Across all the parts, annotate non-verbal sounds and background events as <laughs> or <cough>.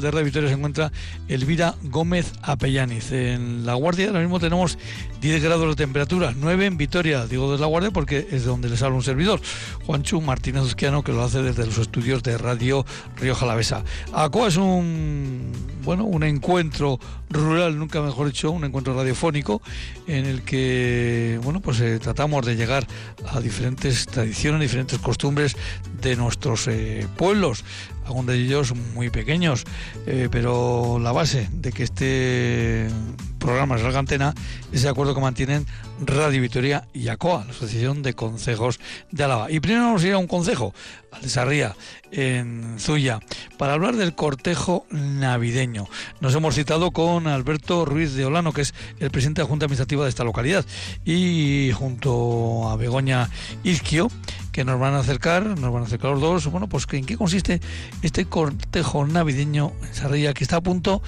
de Radio Victoria se encuentra Elvira Gómez Apellaniz. En La Guardia ahora mismo tenemos 10 grados de temperatura, 9 en Vitoria, digo de La Guardia porque es de donde les habla un servidor, Juanchu Martínez Uzquiano, que lo hace desde los estudios de Radio Río Jalavesa. ACOA es un, bueno, un encuentro rural, nunca mejor dicho, un encuentro radiofónico en el que, bueno, pues eh, tratamos de llegar a diferentes tradiciones, diferentes costumbres de nuestros eh, pueblos algunos de ellos muy pequeños, eh, pero la base de que este programa salga antena es el acuerdo que mantienen Radio Vitoria y ACOA, la Asociación de Concejos de Álava. Y primero vamos a ir a un concejo, al de Sarría, en Zuya, para hablar del cortejo navideño. Nos hemos citado con Alberto Ruiz de Olano, que es el presidente de la Junta Administrativa de esta localidad, y junto a Begoña Izquio, que nos van a acercar, nos van a acercar los dos, bueno, pues en qué consiste este cortejo navideño en Sarría, que está a punto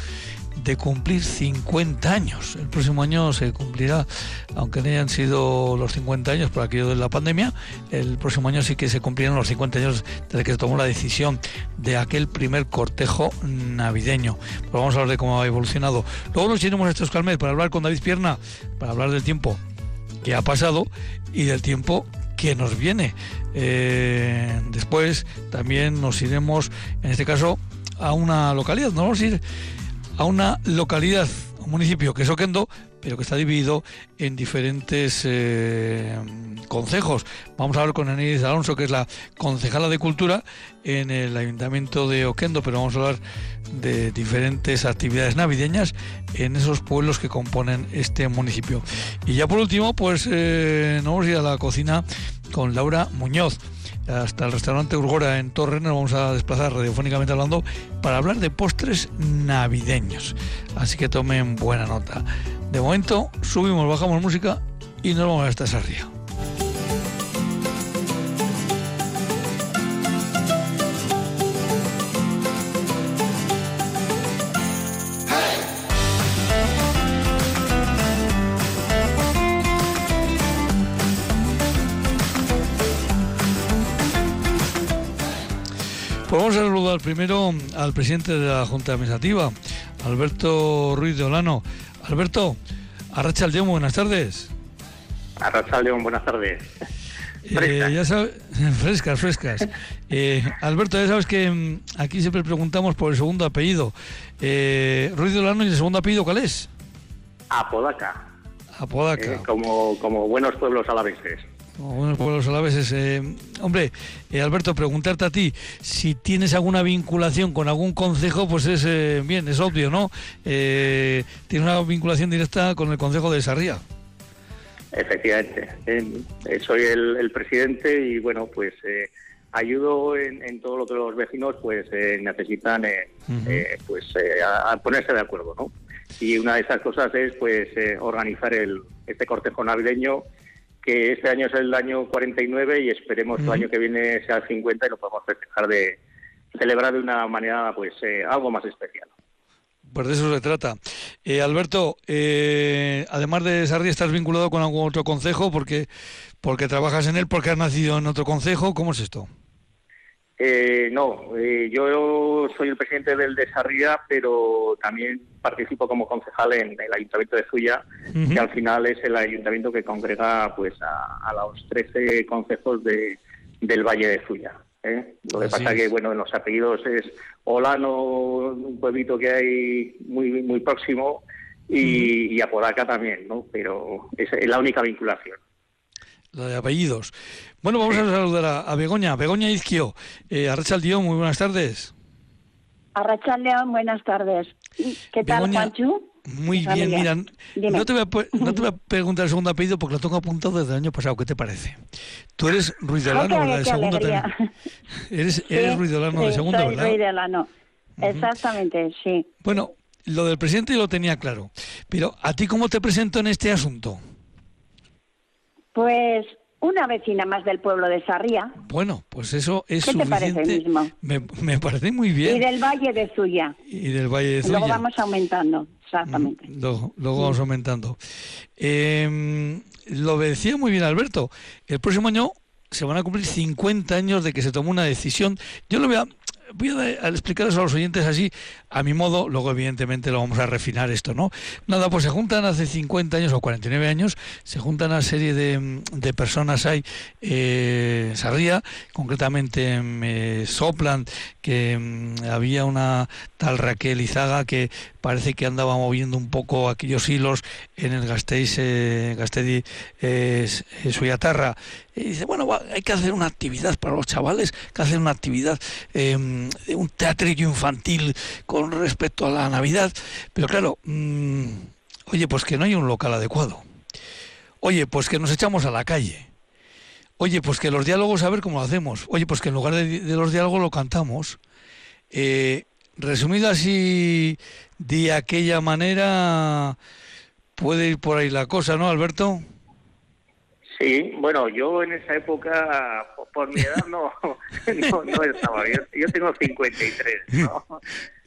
de cumplir 50 años. El próximo año se cumplirá, aunque no hayan sido los 50 años por aquello de la pandemia, el próximo año sí que se cumplirán los 50 años desde que se tomó la decisión de aquel primer cortejo navideño. Pues vamos a hablar de cómo ha evolucionado. Luego nos iremos a estos calmes para hablar con David Pierna, para hablar del tiempo que ha pasado y del tiempo que nos viene. Eh, después también nos iremos, en este caso, a una localidad. Nos vamos a ir a una localidad, un municipio que es Oquendo, pero que está dividido en diferentes eh, concejos. Vamos a hablar con Enid Alonso, que es la concejala de Cultura en el Ayuntamiento de Oquendo, pero vamos a hablar de diferentes actividades navideñas en esos pueblos que componen este municipio. Y ya por último, pues eh, nos vamos a ir a la cocina con Laura Muñoz hasta el restaurante Urgora en Torres nos vamos a desplazar radiofónicamente hablando para hablar de postres navideños. Así que tomen buena nota. De momento subimos, bajamos música y nos vamos a esta sarria. Primero al presidente de la Junta Administrativa, Alberto Ruiz de Olano. Alberto, Arracha León, buenas tardes. Arracha León, buenas tardes. Eh, ya sabes, <laughs> frescas, frescas. Eh, Alberto, ya sabes que mm, aquí siempre preguntamos por el segundo apellido. Eh, Ruiz de Olano, ¿y el segundo apellido cuál es? Apodaca. Apodaca. Como, como buenos pueblos alaveses. Bueno, pueblos alaveses. Eh, hombre, eh, Alberto, preguntarte a ti si tienes alguna vinculación con algún concejo, pues es eh, bien, es obvio, ¿no? Eh, tienes una vinculación directa con el concejo de Sarría. Efectivamente, soy el, presidente y bueno, pues ayudo en, todo lo que los vecinos pues necesitan, pues a, ponerse de acuerdo, ¿no? Y una de esas cosas es pues organizar el, este cortejo navideño que este año es el año 49 y esperemos el año que viene sea el 50 y lo podamos festejar de celebrar de una manera pues eh, algo más especial. Pues de eso se trata. Eh, Alberto, eh, además de Sarri, ¿estás vinculado con algún otro consejo? Porque, porque trabajas en él, porque has nacido en otro consejo. ¿Cómo es esto? Eh, no, eh, yo soy el presidente del de Sarria, pero también participo como concejal en el Ayuntamiento de Zuya, que al final es el ayuntamiento que congrega pues a, los 13 concejos de, del Valle de Zuya. ¿eh? Lo que pasa es. que, bueno, en los apellidos es Olano, un pueblito que hay muy muy próximo, y, y Apodaca también, ¿no? Pero es la única vinculación la de apellidos. Bueno, vamos a saludar a, Begoña. Begoña Izquio, eh, muy buenas tardes. Arrachal León, buenas tardes. ¿Qué tal, Juanchu? Muy bien, mira, no te, voy a, no te, voy a, preguntar el segundo apellido porque lo tengo apuntado desde el año pasado. ¿Qué te parece? Tú eres Ruiz de Lano, ¿verdad? El segundo también. Eres, eres Ruiz de Lano, de segundo, soy ¿verdad? Ruiz de Lano. Exactamente, sí. Bueno, lo del presidente lo tenía claro. Pero, ¿a ti cómo te presento en este asunto? Pues una vecina más del pueblo de Sarría. Bueno, pues eso es ¿Qué te parece mismo? Me, me, parece muy bien. Y del Valle de Zuya. Y del Valle de Zuya. Luego vamos aumentando, exactamente. Mm, luego, luego vamos aumentando. Eh, lo decía muy bien Alberto. El próximo año se van a cumplir 50 años de que se tomó una decisión. Yo lo voy a voy a, explicarles a los oyentes así, a mi modo, luego evidentemente lo vamos a refinar esto, ¿no? Nada, pues se juntan hace 50 años o 49 años, se juntan una serie de, de personas ahí, eh, Sarría, concretamente me soplan que mm, había una tal Raquel Izaga que parece que andaba moviendo un poco aquellos hilos en el Gasteiz, eh, Gastedi eh, Suyatarra. Y dice, bueno, hay que hacer una actividad para los chavales, hay que hacer una actividad, eh, un teatrillo infantil con respecto a la Navidad. Pero claro, mm, oye, pues que no hay un local adecuado. Oye, pues que nos echamos a la calle. Oye, pues que los diálogos, a ver cómo lo hacemos. Oye, pues que en lugar de, los diálogos lo cantamos. Eh, resumido así de aquella manera, puede ir por ahí la cosa, ¿no, Alberto? Sí, bueno, yo en esa época, por mi edad, no, <laughs> no, estaba. Yo, yo, tengo 53, ¿no?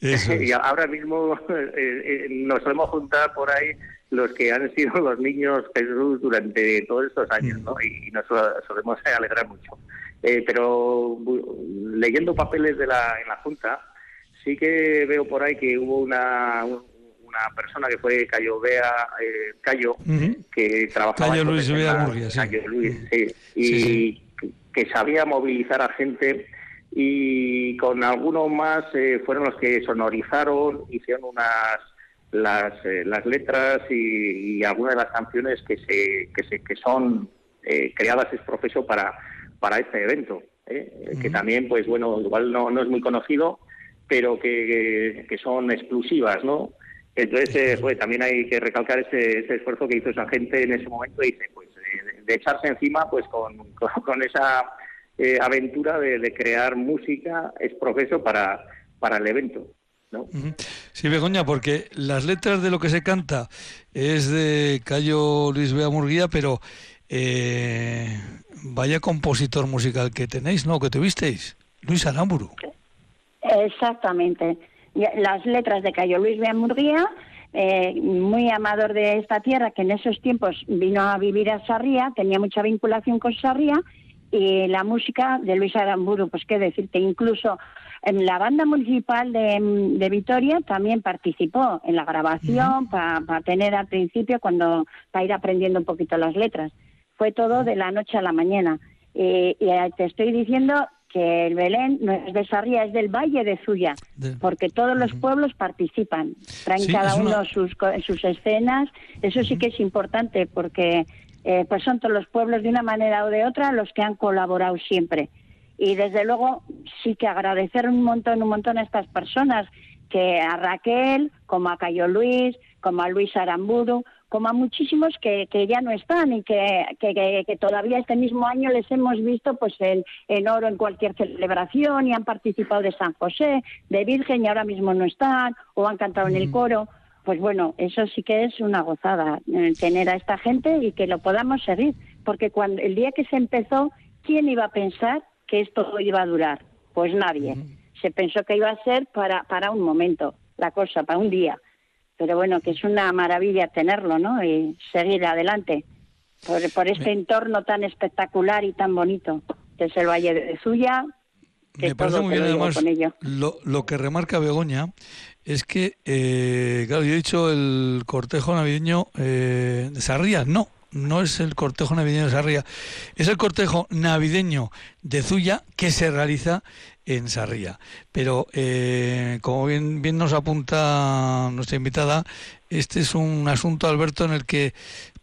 <laughs> <laughs> y ahora mismo eh, eh, nos solemos juntar por ahí los que han sido los niños Jesús durante todos estos años, ¿no? Y, nos solemos alegrar mucho. Eh, pero leyendo papeles de la, en la Junta, sí que veo por ahí que hubo una, una persona que fue Cayo Bea, eh, Cayo, que trabajaba... Cayo Luis Bea sí. Cayo Luis, sí. Y que sabía movilizar a gente y con algunos más eh, fueron los que sonorizaron, hicieron unas las, eh, las letras y, algunas de las canciones que se que, se, que son eh, creadas es profeso para para este evento que también pues bueno igual no, no es muy conocido pero que, que son exclusivas no entonces, eh, pues, también hay que recalcar ese, ese, esfuerzo que hizo esa gente en ese momento, dice, pues, de, echarse encima, pues, con, con, esa eh, aventura de, crear música es profeso para, para el evento. ¿no? Sí, Begoña, porque las letras de lo que se canta es de Cayo Luis Bea Murguía, pero eh, vaya compositor musical que tenéis, ¿no? Que tuvisteis, Luis Aramburu. Exactamente las letras de Cayo Luis Beamurguía, eh, muy amador de esta tierra, que en esos tiempos vino a vivir a Sarria, tenía mucha vinculación con Sarria, y la música de Luis Aramburu, pues qué decirte, incluso en la banda municipal de, de Vitoria también participó en la grabación para tener al principio, cuando para ir aprendiendo un poquito las letras. Fue todo de la noche a la mañana. y te estoy diciendo que el Belén no es de Sarria, es del Valle de Zuya, porque todos los pueblos participan, traen cada uno sus, sus escenas, eso sí que es importante, porque eh, pues son todos los pueblos de una manera o de otra los que han colaborado siempre. Y desde luego sí que agradecer un montón, un montón a estas personas, que a Raquel, como a Cayo Luis, como a Luis Aramburu, como a muchísimos que, que ya no están y que, que, todavía este mismo año les hemos visto pues en, en, oro en cualquier celebración y han participado de San José, de Virgen y ahora mismo no están o han cantado en el coro. Pues bueno, eso sí que es una gozada, eh, tener a esta gente y que lo podamos seguir, porque cuando el día que se empezó, ¿quién iba a pensar que esto iba a durar? Pues nadie. Se pensó que iba a ser para, para un momento, la cosa, para un día pero bueno, que es una maravilla tenerlo, ¿no? Y seguir adelante por, por este entorno tan espectacular y tan bonito, que es el Valle de Zuya. Me parece muy bien, además, lo, lo, que remarca Begoña es que, eh, claro, yo he dicho el cortejo navideño eh, de Sarria, no, no es el cortejo navideño de Sarria, es el cortejo navideño de Zuya que se realiza en Sarria. Pero, eh, como bien, nos apunta nuestra invitada, este es un asunto, Alberto, en el que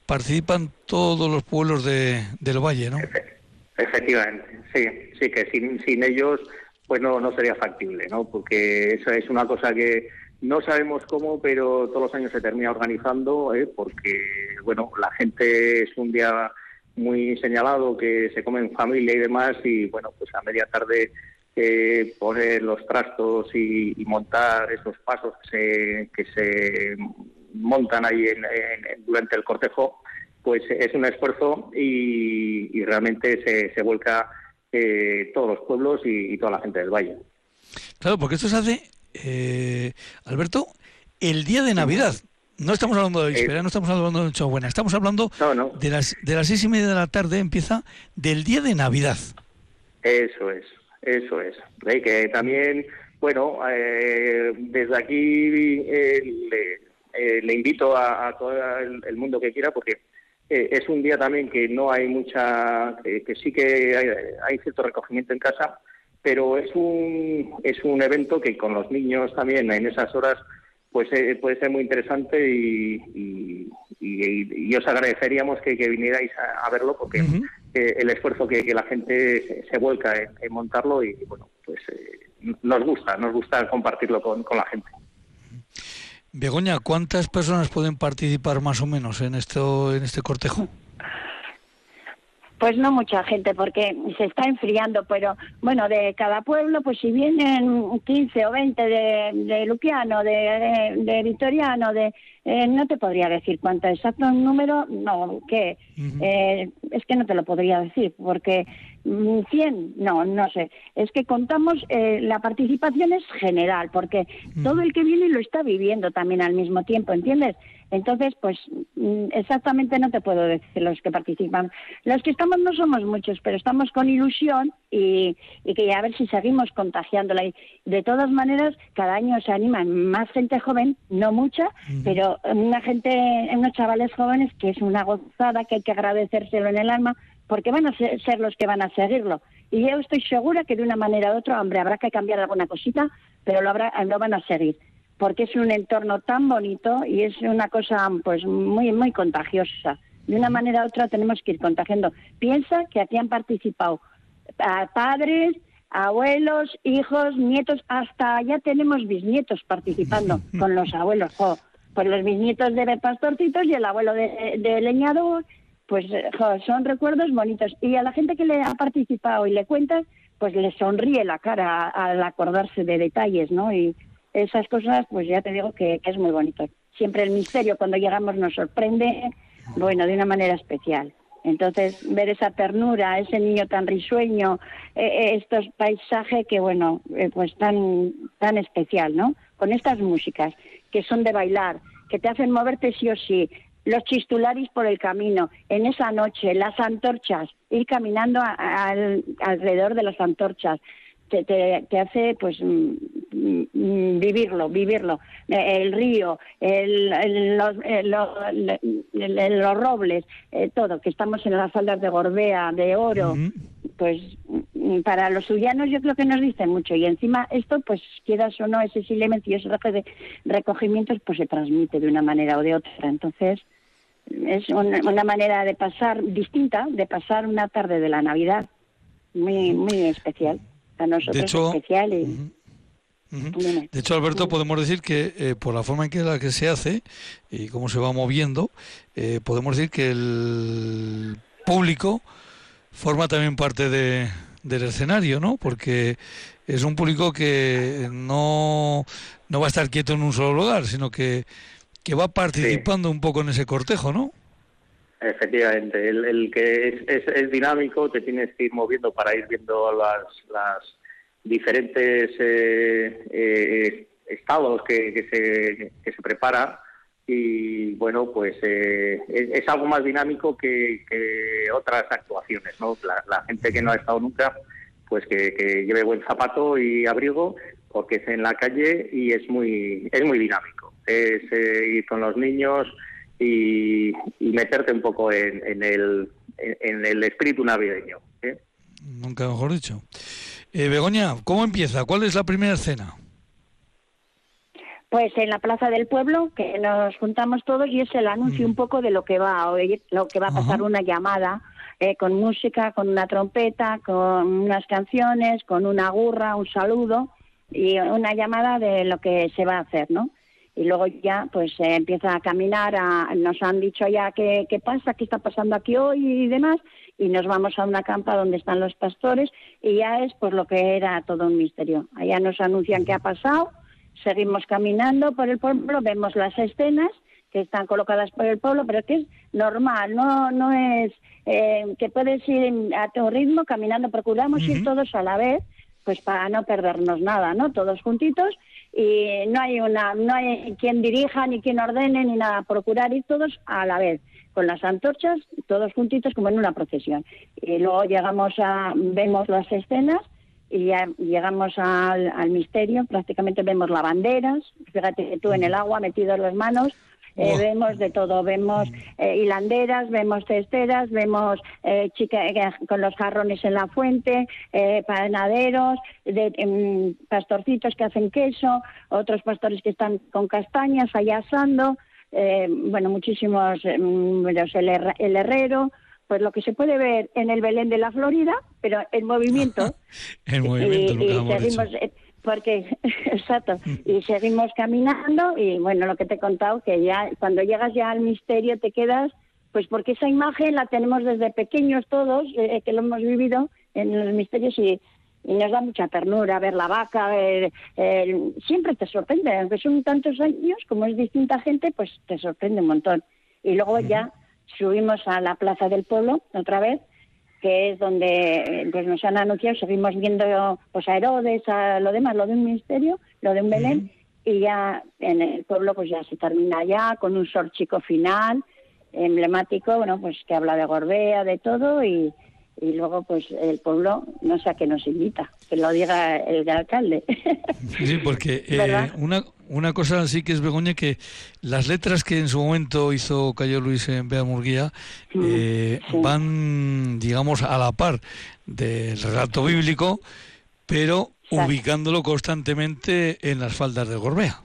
participan todos los pueblos de, del valle, ¿no? Efectivamente, sí, sí, que sin, sin ellos pues no, no sería factible, ¿no? Porque eso es una cosa que no sabemos cómo, pero todos los años se termina organizando, ¿eh? porque, bueno, la gente es un día muy señalado que se come en familia y demás, y, bueno, pues a media tarde eh, poner los trastos y, montar esos pasos que se, que se montan ahí durante el cortejo, pues es un esfuerzo y, realmente se, se vuelca eh, todos los pueblos y, toda la gente del valle. Claro, porque esto se hace, eh, Alberto, el día de Navidad. No estamos hablando de víspera, no estamos hablando de Nochebuena, estamos hablando de las de las seis y media de la tarde, empieza del día de Navidad. Eso es, Eso es. Que también, bueno, eh, desde aquí le, invito a, todo el, mundo que quiera, porque es un día también que no hay mucha, que, sí que hay, cierto recogimiento en casa, pero es un, es un evento que con los niños también en esas horas pues eh, puede ser muy interesante y, os agradeceríamos que, vinierais a, verlo porque eh, el esfuerzo que, la gente se, vuelca en, montarlo y bueno pues eh, nos gusta nos gusta compartirlo con, con la gente. Begoña cuántas personas pueden participar más o menos en esto en este cortejo pues no mucha gente, porque se está enfriando, pero bueno, de cada pueblo, pues si vienen 15 o 20 de, de Lupiano, de, de, Vitoriano, de eh, no te podría decir cuánto exacto un número, no, ¿qué? Eh, es que no te lo podría decir, porque 100, mm, no, no sé. Es que contamos, eh, la participación es general, porque todo el que viene lo está viviendo también al mismo tiempo, ¿entiendes? Entonces, pues mm, exactamente no te puedo decir los que participan. Los que estamos no somos muchos, pero estamos con ilusión y, y que a ver si seguimos contagiándola. Y de todas maneras, cada año se anima más gente joven, no mucha, pero una gente, unos chavales jóvenes que es una gozada, que hay que agradecérselo en el alma, porque van a ser los que van a seguirlo. Y yo estoy segura que de una manera u otra, hombre, habrá que cambiar alguna cosita, pero lo, habrá, lo van a seguir porque es un entorno tan bonito y es una cosa pues muy muy contagiosa. De una manera u otra tenemos que ir contagiando. Piensa que aquí han participado padres, abuelos, hijos, nietos, hasta ya tenemos bisnietos participando <laughs> con los abuelos. pues los bisnietos de pastorcitos y el abuelo de, leñador, pues son recuerdos bonitos. Y a la gente que le ha participado y le cuentas, pues le sonríe la cara al acordarse de detalles, ¿no? Y, esas cosas, pues ya te digo que, es muy bonito. Siempre el misterio cuando llegamos nos sorprende, bueno, de una manera especial. Entonces, ver esa ternura, ese niño tan risueño, eh, eh, estos paisajes que, bueno, eh, pues tan, tan especial, ¿no? Con estas músicas que son de bailar, que te hacen moverte sí o sí, los chistularis por el camino, en esa noche, las antorchas, ir caminando alrededor de las antorchas, te, hace pues mm, mm, vivirlo, vivirlo. El río, el, los, los, robles, eh, todo, que estamos en las faldas de Gorbea, de Oro, pues mm, para los suyanos yo creo que nos dicen mucho. Y encima esto, pues quieras o no, ese silencio y ese de recogimientos, pues se transmite de una manera o de otra. Entonces, es una manera de pasar distinta, de pasar una tarde de la Navidad muy, muy especial de hecho, De hecho, Alberto, podemos decir que eh, por la forma en que la que se hace y cómo se va moviendo, eh, podemos decir que el público forma también parte de, del escenario, ¿no? Porque es un público que no, no va a estar quieto en un solo lugar, sino que, que va participando un poco en ese cortejo, ¿no? Efectivamente, el, que es, dinámico, te tienes que ir moviendo para ir viendo las, las diferentes eh, eh, estados que, que, se, que se prepara y bueno, pues eh, es, algo más dinámico que, otras actuaciones, ¿no? La, gente que no ha estado nunca, pues que, que, lleve buen zapato y abrigo porque es en la calle y es muy es muy dinámico. Es ir con los niños y, meterte un poco en, el, en el espíritu navideño. ¿eh? Nunca mejor dicho. Eh, Begoña, ¿cómo empieza? ¿Cuál es la primera escena? Pues en la Plaza del Pueblo, que nos juntamos todos y es el anuncio un poco de lo que va a oír, lo que va a pasar una llamada eh, con música, con una trompeta, con unas canciones, con una gurra, un saludo y una llamada de lo que se va a hacer, ¿no? Y luego ya pues se empieza a caminar, nos han dicho ya qué, qué pasa, qué está pasando aquí hoy y demás, y nos vamos a una campa donde están los pastores y ya es pues lo que era todo un misterio. Allá nos anuncian qué ha pasado, seguimos caminando por el pueblo, vemos las escenas que están colocadas por el pueblo, pero que es normal, no no es eh, que puedes ir a tu ritmo caminando, procuramos ir todos a la vez, pues para no perdernos nada, ¿no? Todos juntitos y no hay una no hay quien dirija ni quien ordene ni nada. Procurar ir todos a la vez con las antorchas todos juntitos como en una procesión. Y luego llegamos a vemos las escenas y ya llegamos al, misterio, prácticamente vemos lavanderas, fíjate que tú en el agua metidos las manos, eh, vemos de todo, vemos eh, hilanderas, vemos cesteras, vemos eh, chicas eh, con los jarrones en la fuente, panaderos, de, em, pastorcitos que hacen queso, otros pastores que están con castañas allá asando, bueno, muchísimos, em, el, el herrero, pues lo que se puede ver en el Belén de la Florida, pero en movimiento. <laughs> en movimiento, y, seguimos, eh, porque <laughs> exacto y seguimos caminando y bueno lo que te he contado que ya cuando llegas ya al misterio te quedas pues porque esa imagen la tenemos desde pequeños todos eh, que lo hemos vivido en los misterios y, nos da mucha ternura ver la vaca ver, siempre te sorprende aunque son tantos años como es distinta gente pues te sorprende un montón. Y luego ya subimos a la Plaza del Pueblo otra vez, que es donde pues nos han anunciado, seguimos viendo pues a Herodes, a lo demás, lo de un ministerio, lo de un Belén, y ya en el pueblo pues ya se termina ya con un sorchico final emblemático, bueno, pues que habla de Gorbea, de todo, y, y luego pues el pueblo no sé a qué nos invita, que lo diga el alcalde. Sí, porque <laughs> eh, una, una cosa sí que es Begoña que las letras que en su momento hizo Cayo Luis en Bea Murguía eh, van, digamos, a la par del relato bíblico, pero ubicándolo constantemente en las faldas de Gorbea.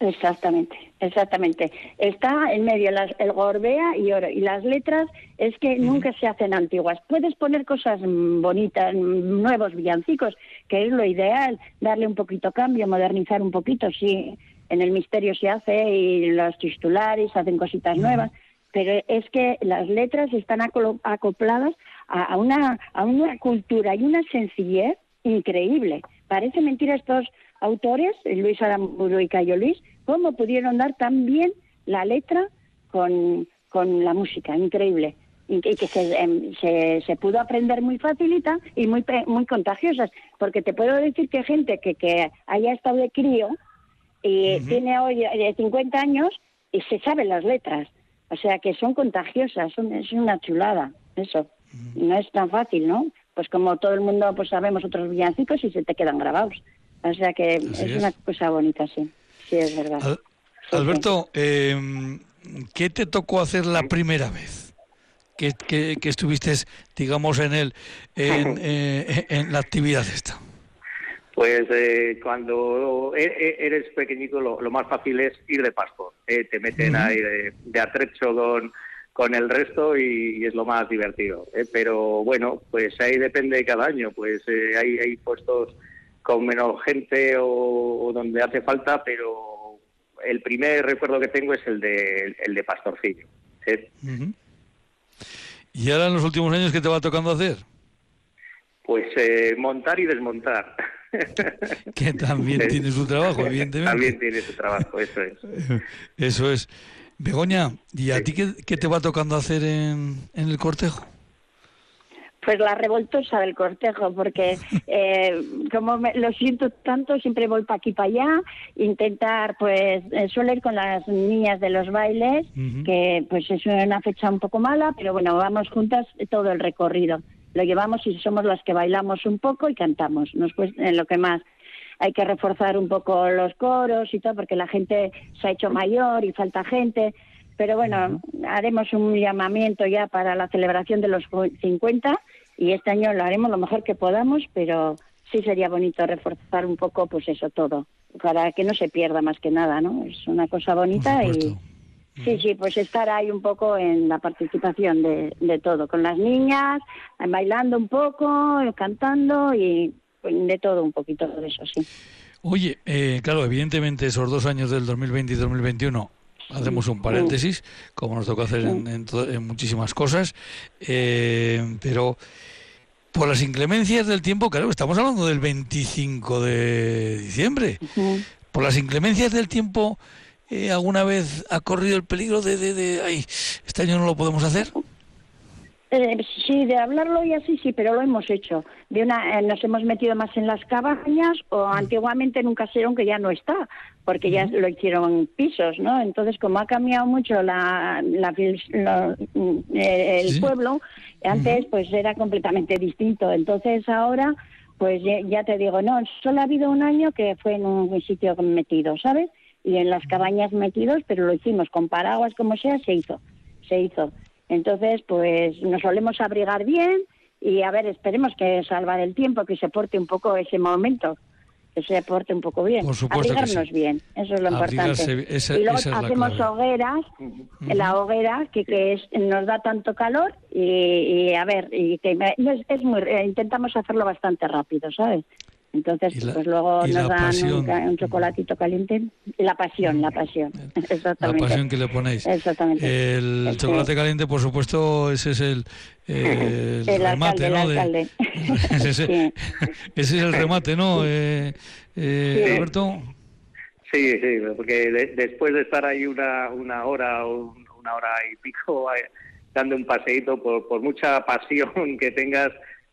Exactamente, exactamente. Está en medio el Gorbea y oro. Y las letras es que nunca se hacen antiguas. Puedes poner cosas bonitas, nuevos villancicos, que es lo ideal, darle un poquito cambio, modernizar un poquito. Sí, en el misterio se hace y los titulares hacen cositas nuevas. Pero es que las letras están acopladas a, una, a una cultura y una sencillez increíble. Parece mentira estos autores, Luis Aramburu y Cayo Luis, cómo pudieron dar tan bien la letra con, con la música, increíble. Y que, em, se, se, pudo aprender muy facilita y muy, muy contagiosas. Porque te puedo decir que gente que, que haya estado de crío y tiene hoy 50 eh, años y se sabe las letras. O sea que son contagiosas, son, es una chulada, eso. No es tan fácil, ¿no? Pues como todo el mundo pues sabemos otros villancicos y se te quedan grabados. O sea que es, una cosa bonita, sí. Sí, es verdad. Alberto, em, ¿qué te tocó hacer la primera vez? Que, que, estuviste, digamos, en el en, eh, en la actividad esta. Pues eh, cuando e, e, eres pequeñito lo, más fácil es ir de pastor. Eh, te meten ahí de, atrecho con, con el resto y, es lo más divertido. Pero bueno, pues ahí depende de cada año. Pues hay, hay puestos con menos gente o, donde hace falta, pero el primer recuerdo que tengo es el de, el de Pastorcillo. ¿Y ahora en los últimos años qué te va tocando hacer? Pues eh, montar y desmontar. <laughs> que también tiene su trabajo, evidentemente. También tiene su trabajo, eso es. <laughs> Eso es. Begoña, ¿y a ti qué, qué, te va tocando hacer en, en el cortejo? Pues la revoltosa del cortejo, porque <laughs> eh, como lo siento tanto, siempre voy para aquí para allá, intentar, pues, eh, suelo ir con las niñas de los bailes, que pues es una fecha un poco mala, pero bueno, vamos juntas todo el recorrido. Lo llevamos y somos las que bailamos un poco y cantamos. Nos en lo que más hay que reforzar un poco los coros y todo, porque la gente se ha hecho mayor y falta gente. Pero bueno, haremos un llamamiento ya para la celebración de los 50 y este año lo haremos lo mejor que podamos, pero sí sería bonito reforzar un poco pues eso todo, para que no se pierda más que nada, ¿no? Es una cosa bonita y sí, sí, pues estar ahí un poco en la participación de, de todo, con las niñas, bailando un poco, cantando y pues, de todo un poquito de eso, sí. Oye, eh, claro, evidentemente esos dos años del 2020 y 2021 hacemos un paréntesis, como nos toca hacer en, muchísimas cosas, eh, pero por las inclemencias del tiempo, claro, estamos hablando del 25 de diciembre, por las inclemencias del tiempo, eh, ¿alguna vez ha corrido el peligro de, de, de, ay, este año no lo podemos hacer? Eh, sí, de hablarlo y así sí, pero lo hemos hecho. De una, eh, nos hemos metido más en las cabañas o antiguamente en un caserón que ya no está, porque ya lo hicieron pisos, ¿no? Entonces, como ha cambiado mucho la, eh, el pueblo, antes pues era completamente distinto. Entonces ahora pues ya, te digo, no, solo ha habido un año que fue en un sitio metido, ¿sabes? Y en las cabañas metidos, pero lo hicimos con paraguas, como sea, se hizo, se hizo. Entonces, pues nos solemos abrigar bien y a ver, esperemos que salva del tiempo, que se porte un poco ese momento que se porte un poco bien. Por supuesto Abrigarnos bien, eso es lo importante. y luego hacemos hogueras, la hoguera que, que es, nos da tanto calor y, a ver, y que es, muy, eh, intentamos hacerlo bastante rápido, ¿sabes? Entonces, pues luego nos dan un, chocolatito caliente. Y la pasión, la pasión. <laughs> Exactamente. La pasión que le ponéis. Exactamente. El chocolate caliente, por supuesto, ese es el, <laughs> el, remate, ¿no? <laughs> ese, es el remate, ¿no, eh, eh, Roberto? Sí, sí, porque después de estar ahí una, una hora o una hora y pico eh, dando un paseíto, por, por mucha pasión que tengas,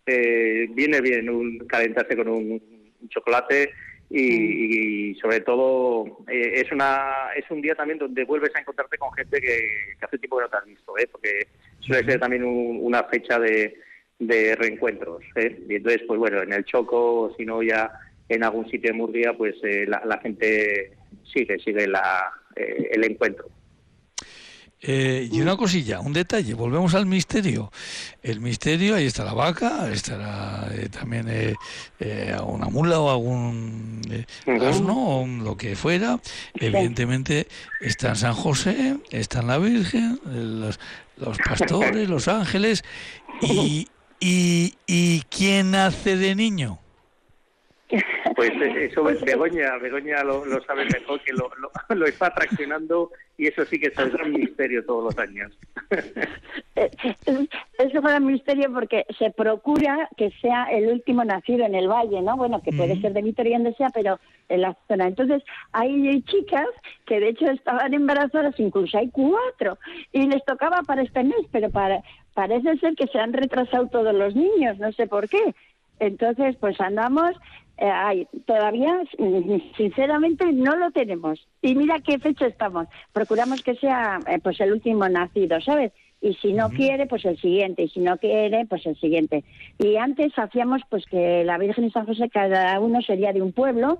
eh, viene bien un, calentarse con un, chocolate y, sobre todo eh, es una es un día también donde vuelves a encontrarte con gente que, hace tiempo que no te has visto, ¿eh? porque suele ser también una fecha de, de reencuentros. ¿eh? Y entonces, pues bueno, en el Choco, o si no ya en algún sitio de Murcia, pues eh, la, la, gente sigue, sigue la, el encuentro. Eh, y una cosilla, un detalle, volvemos al misterio. El misterio, ahí está la vaca, estará eh, también eh, una mula o algún asno, o lo que fuera. Evidentemente está en San José, está en la Virgen, los, los pastores, los ángeles. <laughs> Y, y, ¿Y quién hace de niño? Pues eso Begoña, Begoña lo, lo sabe mejor que lo, lo, lo está traccionando y eso sí que es un misterio todos los años. fue un misterio porque se procura que sea el último nacido en el valle, ¿no? Bueno, que puede ser de Vitoria donde sea, pero en la zona. Entonces, hay chicas que de hecho estaban embarazadas, incluso hay cuatro, y les tocaba para este mes, pero para, parece ser que se han retrasado todos los niños, no sé por qué. Entonces, pues andamos eh, todavía, sinceramente, no lo tenemos. Y mira qué fecha estamos. Procuramos que sea eh, pues el último nacido, ¿sabes? Y si no quiere, pues el siguiente. Y si no quiere, pues el siguiente. Y antes hacíamos pues que la Virgen y San José, cada uno sería de un pueblo.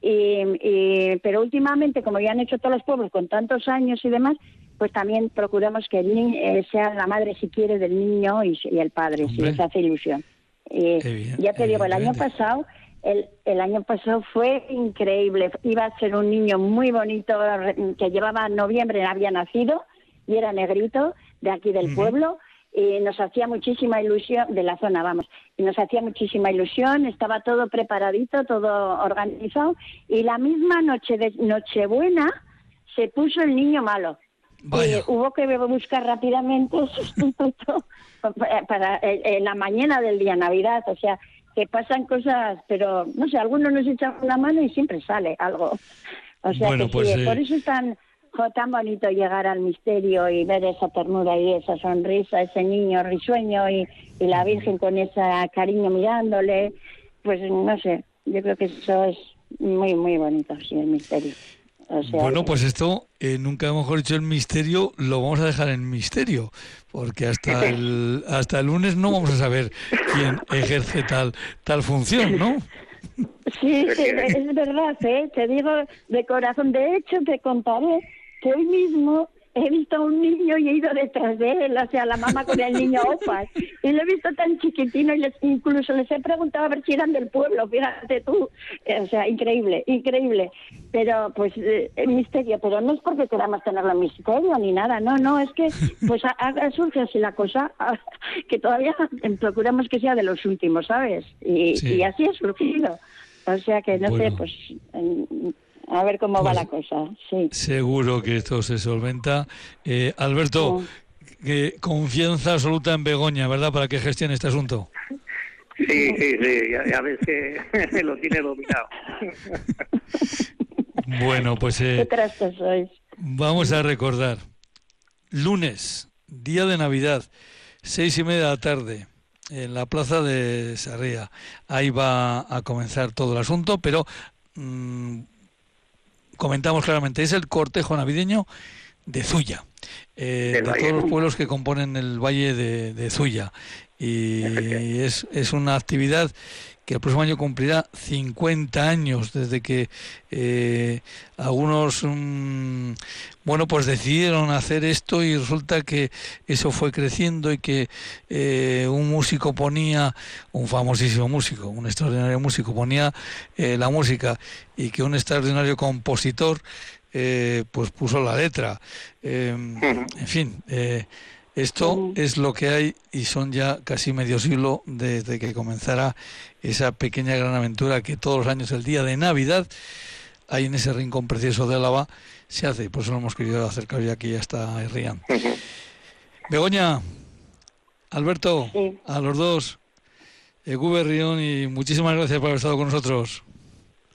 Y, pero últimamente, como ya han hecho todos los pueblos con tantos años y demás, pues también procuramos que el niño, eh, sea la madre, si quiere, del niño y, el padre, si les hace ilusión. ya te digo, el año pasado el, el año pasado fue increíble. Iba a ser un niño muy bonito que llevaba noviembre, había nacido y era negrito de aquí del pueblo y nos hacía muchísima ilusión de la zona, vamos, y nos hacía muchísima ilusión, estaba todo preparadito, todo organizado y la misma noche de Nochebuena se puso el niño malo. Y hubo que buscar rápidamente sustituto <laughs> para en la mañana del día Navidad, o sea, que pasan cosas, pero no sé, algunos nos echan una mano y siempre sale algo. O sea que pues, sí, por eh, eso es tan, tan bonito llegar al misterio y ver esa ternura y esa sonrisa, ese niño risueño y, y la Virgen con ese cariño mirándole. Pues no sé, yo creo que eso es muy, muy bonito, sí, el misterio bueno, pues esto, eh, nunca mejor dicho el misterio, lo vamos a dejar en misterio, porque hasta <laughs> el, hasta el lunes no vamos a saber quién ejerce tal, tal función, ¿no? Sí, es verdad, ¿eh? te digo de corazón. De hecho, te contaré que hoy mismo he visto a un niño y he ido detrás de él, o sea, la mamá con el niño opas, y lo he visto tan chiquitino y les, incluso les he preguntado a ver si eran del pueblo, fíjate tú, o sea, increíble, increíble, pero pues eh, misterio, pero no es porque queramos tenerlo en misterio ni nada, no, no, es que pues surge así la cosa, <laughs> que todavía procuramos que sea de los últimos, ¿sabes? Y, así ha surgido. O sea que no sé, pues a ver cómo va la cosa. Sí. Seguro que esto se solventa. Eh, Alberto, confianza absoluta en Begoña, ¿verdad? Para que gestione este asunto. Sí, sí, sí, ya, ves que <laughs> lo tiene dominado. bueno, pues eh, ¿Qué sois? vamos a recordar. Lunes, día de Navidad, seis y media de la tarde, en la plaza de Sarria. Ahí va a comenzar todo el asunto, pero mm, comentamos claramente, es el cortejo navideño de Zuya, eh, de todos los pueblos que componen el valle de, Zuya. Y es, es una actividad que el próximo año cumplirá 50 años desde que eh, algunos, mm, bueno, pues decidieron hacer esto y resulta que eso fue creciendo y que eh, un músico ponía, un famosísimo músico, un extraordinario músico ponía eh, la música y que un extraordinario compositor pues puso la letra. en fin. Esto es lo que hay y son ya casi medio siglo desde que comenzara esa pequeña gran aventura que todos los años, el día de Navidad, hay en ese rincón precioso de Álava, se hace. Por eso lo hemos querido acercar ya ya está Rian. Begoña, Alberto, a los dos, Egube Rion, y muchísimas gracias por haber estado con nosotros.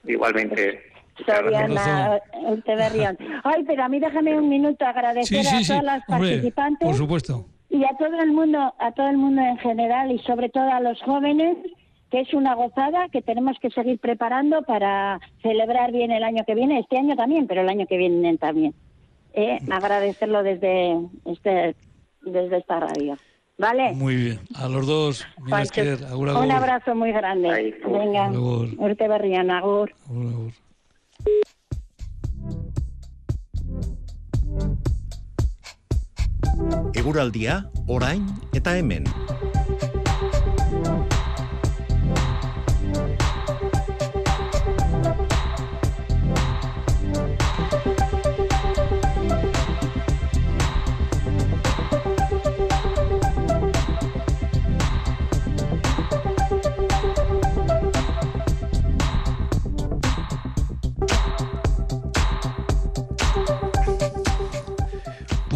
Igualmente. Soriana <laughs> Ay, pero a mí déjame un minuto agradecer a todas las participantes. Por supuesto. Y a todo el mundo, a todo el mundo en general y sobre todo a los jóvenes, que es una gozada que tenemos que seguir preparando para celebrar bien el año que viene, este año también, pero el año que viene también. Eh, agradecerlo desde este desde esta radio. ¿Vale? Muy bien. A los dos, Un abrazo muy grande. Venga, Urte Berrián, agur. agur. Eguraldia, orain eta hemen.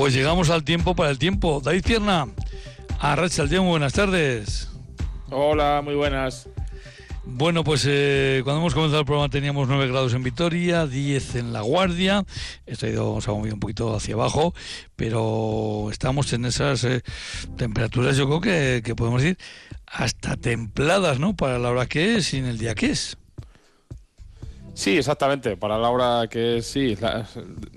Pues llegamos al tiempo para el tiempo. David Pierna, a Racha muy buenas tardes. Hola, muy buenas. Bueno, pues eh, cuando hemos comenzado el programa teníamos 9 grados en Vitoria, 10 en La Guardia. Esto ha ido, se ha movido un poquito hacia abajo, pero estamos en esas eh, temperaturas, yo creo que, que podemos decir hasta templadas, ¿no? Para la hora que es y en el día que es. Sí, exactamente. Para la hora que sí.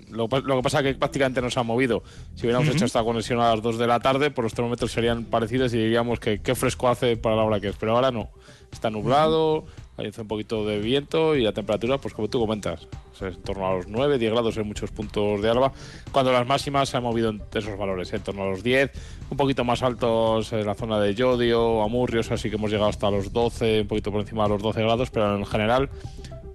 lo, que pasa es que prácticamente nos ha movido. Si hubiéramos hecho esta conexión a las 2 de la tarde, por los termómetros serían parecidos y diríamos que qué fresco hace para la hora que es. Pero ahora no. Está nublado, hay un poquito de viento y la temperatura, pues como tú comentas, es en torno a los 9, 10 grados en muchos puntos de Alba, cuando las máximas se han movido en esos valores, en torno a los 10, un poquito más altos en la zona de Yodio, Amurrios, así que hemos llegado hasta los 12, un poquito por encima de los 12 grados, pero en general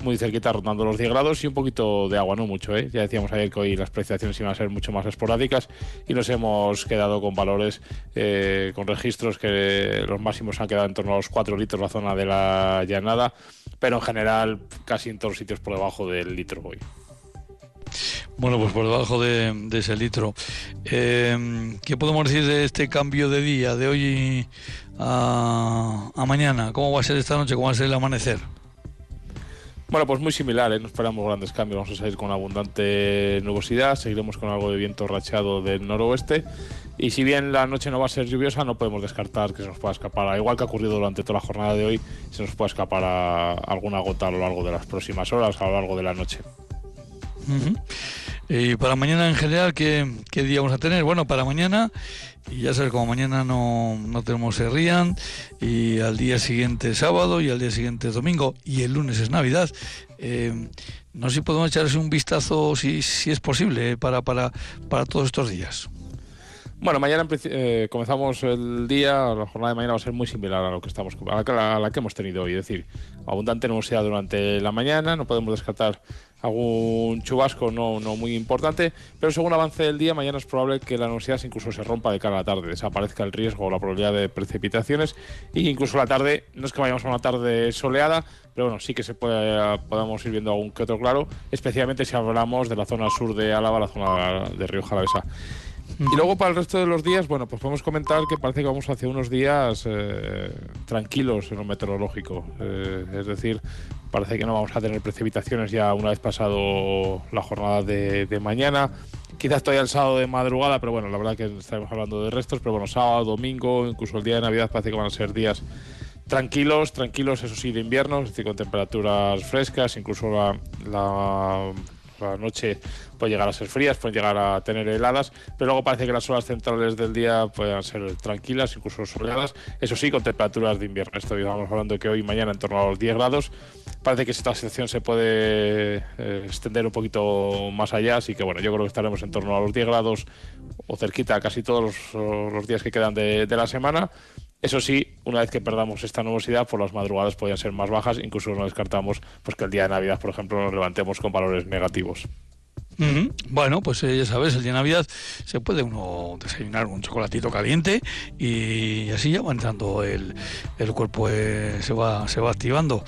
muy cerquita, rondando los 10 grados y un poquito de agua, no mucho. ¿eh? Ya decíamos ayer que hoy las precipitaciones iban a ser mucho más esporádicas y nos hemos quedado con valores, eh, con registros que los máximos han quedado en torno a los 4 litros la zona de la llanada, pero en general casi en todos los sitios por debajo del litro hoy. Bueno, pues por debajo de, ese litro. Eh, ¿Qué podemos decir de este cambio de día, de hoy a, a mañana? ¿Cómo va a ser esta noche? ¿Cómo va a ser el amanecer? Bueno, pues muy similar, ¿eh? no esperamos grandes cambios. Vamos a salir con abundante nubosidad, seguiremos con algo de viento rachado del noroeste. Y si bien la noche no va a ser lluviosa, no podemos descartar que se nos pueda escapar, igual que ha ocurrido durante toda la jornada de hoy, se nos pueda escapar alguna gota a lo largo de las próximas horas, a lo largo de la noche. Y para mañana en general, ¿qué, día vamos a tener? Bueno, para mañana, y ya sabes, como mañana no, no tenemos Serrían, y al día siguiente sábado, y al día siguiente domingo, y el lunes es Navidad, eh, no sé si podemos echarles un vistazo, si, si es posible, para, para, para todos estos días. Bueno, mañana eh, comenzamos el día, la jornada de mañana va a ser muy similar a lo que estamos a la, que hemos tenido hoy, es decir, abundante nubosidad durante la mañana, no podemos descartar algún chubasco no, no muy importante, pero según avance el día, mañana es probable que la nubosidad incluso se rompa de cara a la tarde, desaparezca el riesgo o la probabilidad de precipitaciones y incluso la tarde, no es que vayamos a una tarde soleada, pero bueno, sí que se puede, podamos ir viendo algún que otro claro, especialmente si hablamos de la zona sur de Álava, la zona de Río Jalavesa. Y luego para el resto de los días, bueno, pues podemos comentar que parece que vamos hacia unos días eh, tranquilos en lo meteorológico. Eh, es decir, parece que no vamos a tener precipitaciones ya una vez pasado la jornada de, mañana. Quizás todavía el sábado de madrugada, pero bueno, la verdad que estaremos hablando de restos. Pero bueno, sábado, domingo, incluso el día de Navidad parece que van a ser días tranquilos, tranquilos, eso sí, de invierno, con temperaturas frescas, incluso la noche puede llegar a ser frías, pueden llegar a tener heladas, pero luego parece que las horas centrales del día puedan ser tranquilas, incluso soleadas, eso sí, con temperaturas de invierno. Esto estamos hablando que hoy y mañana en torno a los 10 grados. Parece que esta situación se puede eh, extender un poquito más allá, así que bueno, yo creo que estaremos en torno a los 10 grados o cerquita casi todos los, días que quedan de la semana. Eso sí, una vez que perdamos esta nubosidad, por las madrugadas podrían ser más bajas, incluso no descartamos pues, que el día de Navidad, por ejemplo, nos levantemos con valores negativos. Bueno, pues eh, ya sabes, el día de Navidad se puede uno desayunar un chocolatito caliente y así ya va entrando el, el cuerpo, eh, se, va, se va activando.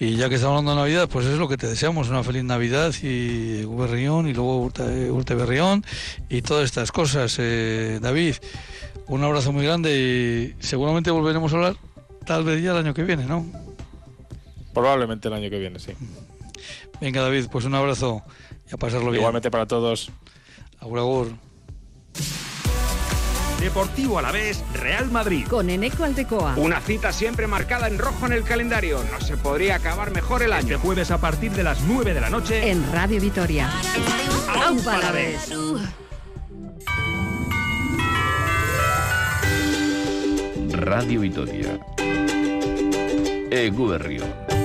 Y ya que estamos hablando de Navidad, pues es lo que te deseamos, una feliz Navidad y Berrión y luego Urte, y todas estas cosas. Eh, David, un abrazo muy grande y seguramente volveremos a hablar tal vez ya el año que viene, ¿no? Probablemente el año que viene, sí. Venga, David, pues un abrazo y a pasarlo bien. Igualmente para todos. Agur, agur. Deportivo a la vez, Real Madrid. Con Eneco Aldecoa. Una cita siempre marcada en rojo en el calendario. No se podría acabar mejor el año. Este jueves a partir de las 9 de la noche. En Radio Vitoria. ¡Aupa a la vez! Radio Vitoria. Eguberrio.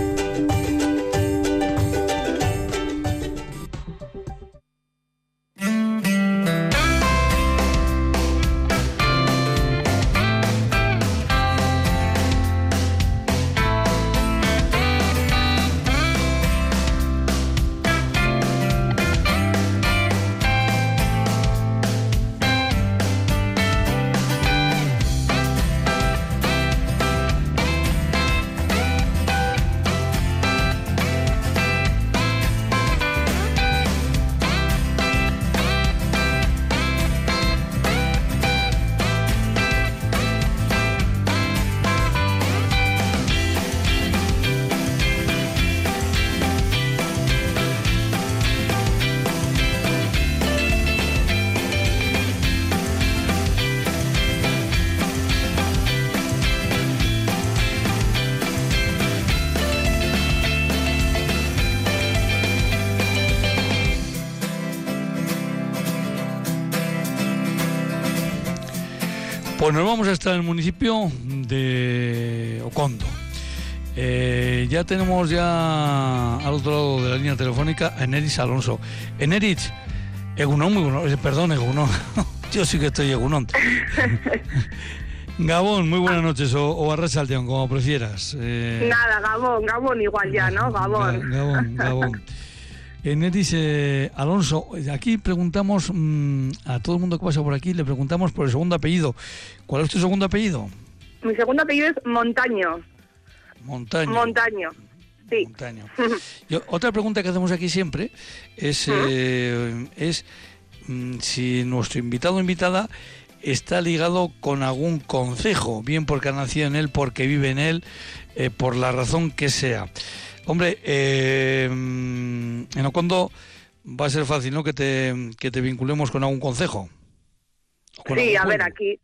Nos vamos a estar en el municipio de Ocondo. Eh, ya tenemos ya al otro lado de la línea telefónica a Eneris Alonso. Eneris, Egunón, muy bueno, eh, perdón, Egunón. <laughs> Yo sí que estoy Egunón. <laughs> Gabón, muy buenas noches, o, o Arrachaldeón, como prefieras. Eh... Nada, Gabón, Gabón igual ya, ¿no? Gabón. Gabón, Gabón. <laughs> Eneris eh, Alonso, aquí preguntamos mmm, a todo el mundo que pasa por aquí, le preguntamos por el segundo apellido. ¿Cuál es tu segundo apellido? Mi segundo apellido es Montaño. Montaño. Montaño. Sí. Montaño. Yo, otra pregunta que hacemos aquí siempre es, eh, es mmm, si nuestro invitado o invitada está ligado con algún concejo, bien porque ha nacido en él, porque vive en él, eh, por la razón que sea. Hombre, eh, en Ocondo va a ser fácil, ¿no? Que te, que te vinculemos con algún consejo. Con sí, a ver, aquí,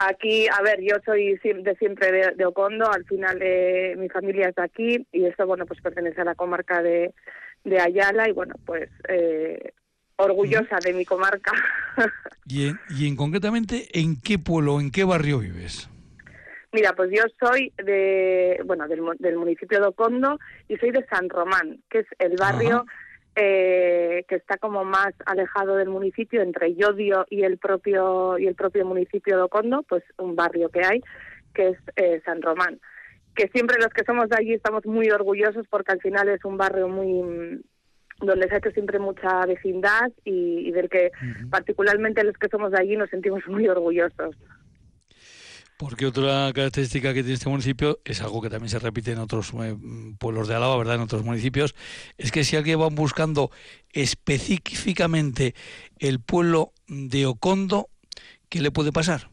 aquí, a ver, yo soy de siempre de, de Ocondo, al final eh, mi familia es de aquí y esto, bueno, pues pertenece a la comarca de, de Ayala y, bueno, pues eh, orgullosa de mi comarca. <laughs> ¿Y en, y en concretamente en qué pueblo, en qué barrio vives? Mira, pues yo soy de, bueno, del, del, municipio de Ocondo y soy de San Román, que es el barrio eh, que está como más alejado del municipio, entre Yodio y el propio y el propio municipio de Ocondo, pues un barrio que hay, que es eh, San Román. Que siempre los que somos de allí estamos muy orgullosos porque al final es un barrio muy donde se ha hecho siempre mucha vecindad y, y del que uh -huh. particularmente los que somos de allí nos sentimos muy orgullosos. Porque otra característica que tiene este municipio es algo que también se repite en otros eh, pueblos de Álava, ¿verdad? En otros municipios, es que si alguien va buscando específicamente el pueblo de Ocondo, ¿qué le puede pasar?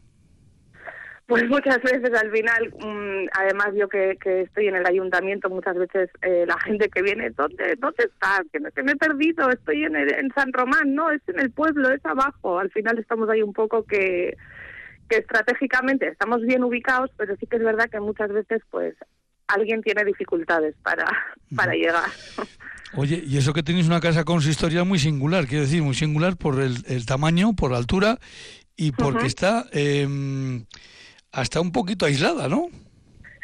Pues muchas veces al final, mmm, además yo que, que, estoy en el ayuntamiento, muchas veces eh, la gente que viene, ¿dónde, dónde estás? Que me, que me he perdido, estoy en, el, en San Román, no, es en el pueblo, es abajo. Al final estamos ahí un poco que que estratégicamente estamos bien ubicados, pero sí que es verdad que muchas veces pues alguien tiene dificultades para, para llegar. Oye, y eso que tenéis una casa consistorial muy singular, quiero decir, muy singular por el, el tamaño, por la altura y porque está eh, hasta un poquito aislada, ¿no?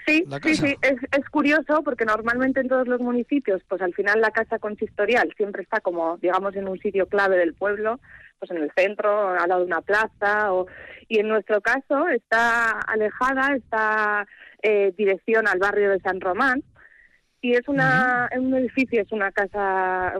Sí, sí, sí, es, es curioso porque normalmente en todos los municipios, pues al final la casa consistorial siempre está como, digamos, en un sitio clave del pueblo, pues en el centro, al lado de una plaza, o, y en nuestro caso está alejada, está eh, dirección al barrio de San Román, y es una, un edificio, es una casa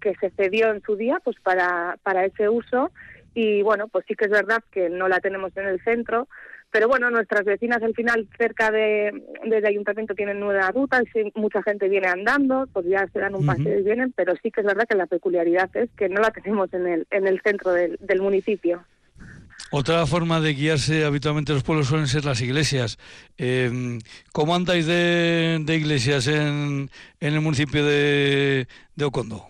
que se cedió en su día pues para, para ese uso, y bueno, pues sí que es verdad que no la tenemos en el centro, pero bueno, nuestras vecinas al final cerca de, del ayuntamiento tienen nueva ruta, y mucha gente viene andando, pues ya se dan un paseo y vienen, pero sí que es verdad que la peculiaridad es que no la tenemos en el, en el centro del, del municipio. Otra forma de guiarse habitualmente los pueblos suelen ser las iglesias. Eh, ¿Cómo andáis de, de iglesias en, en, el municipio de, de Ocondo?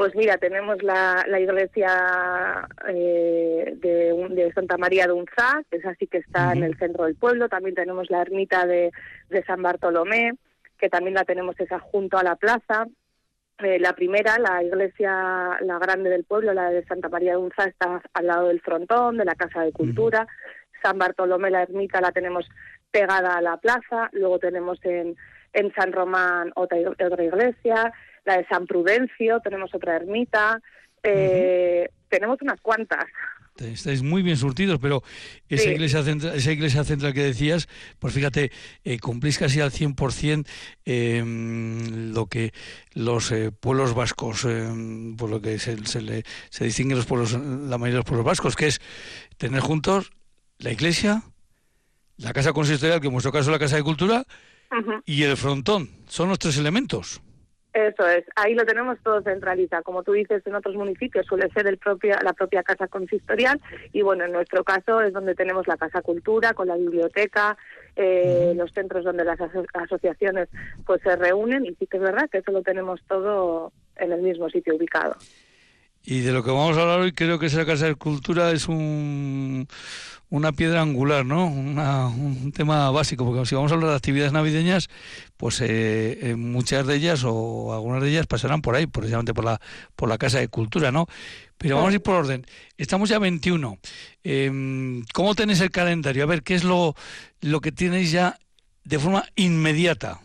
Pues mira, tenemos la, la iglesia eh, de, de, Santa María de Unzá, que es así que está uh -huh. en el centro del pueblo. También tenemos la ermita de, de, San Bartolomé, que también la tenemos esa junto a la plaza. Eh, la primera, la iglesia, la grande del pueblo, la de Santa María de Unzá, está al lado del frontón, de la Casa de Cultura. Uh -huh. San Bartolomé, la ermita, la tenemos pegada a la plaza. Luego tenemos en, en San Román otra, otra iglesia la de San Prudencio, tenemos otra ermita, eh, uh -huh. tenemos unas cuantas. Estáis muy bien surtidos, pero esa, sí. iglesia, central, esa iglesia central que decías, pues fíjate, eh, cumplís casi al 100% eh, lo que los eh, pueblos vascos, eh, por lo que se, se, le, se distinguen los pueblos, la mayoría de los pueblos vascos, que es tener juntos la iglesia, la casa consistorial, que en vuestro caso es la casa de cultura, y el frontón. Son los tres elementos. Eso es, ahí lo tenemos todo centralizado. Como tú dices, en otros municipios suele ser el propia, la propia casa consistorial y bueno, en nuestro caso es donde tenemos la casa cultura con la biblioteca, eh, los centros donde las aso asociaciones pues se reúnen y sí que es verdad que eso lo tenemos todo en el mismo sitio ubicado. Y de lo que vamos a hablar hoy creo que esa Casa de Cultura es un, una piedra angular, ¿no? Una, un tema básico, porque si vamos a hablar de actividades navideñas, pues eh, muchas de ellas o algunas de ellas pasarán por ahí, precisamente por la, por la Casa de Cultura, ¿no? Pero vamos a ir por orden. Estamos ya 21. Eh, ¿Cómo tenéis el calendario? A ver, ¿qué es lo, lo que tenéis ya de forma inmediata?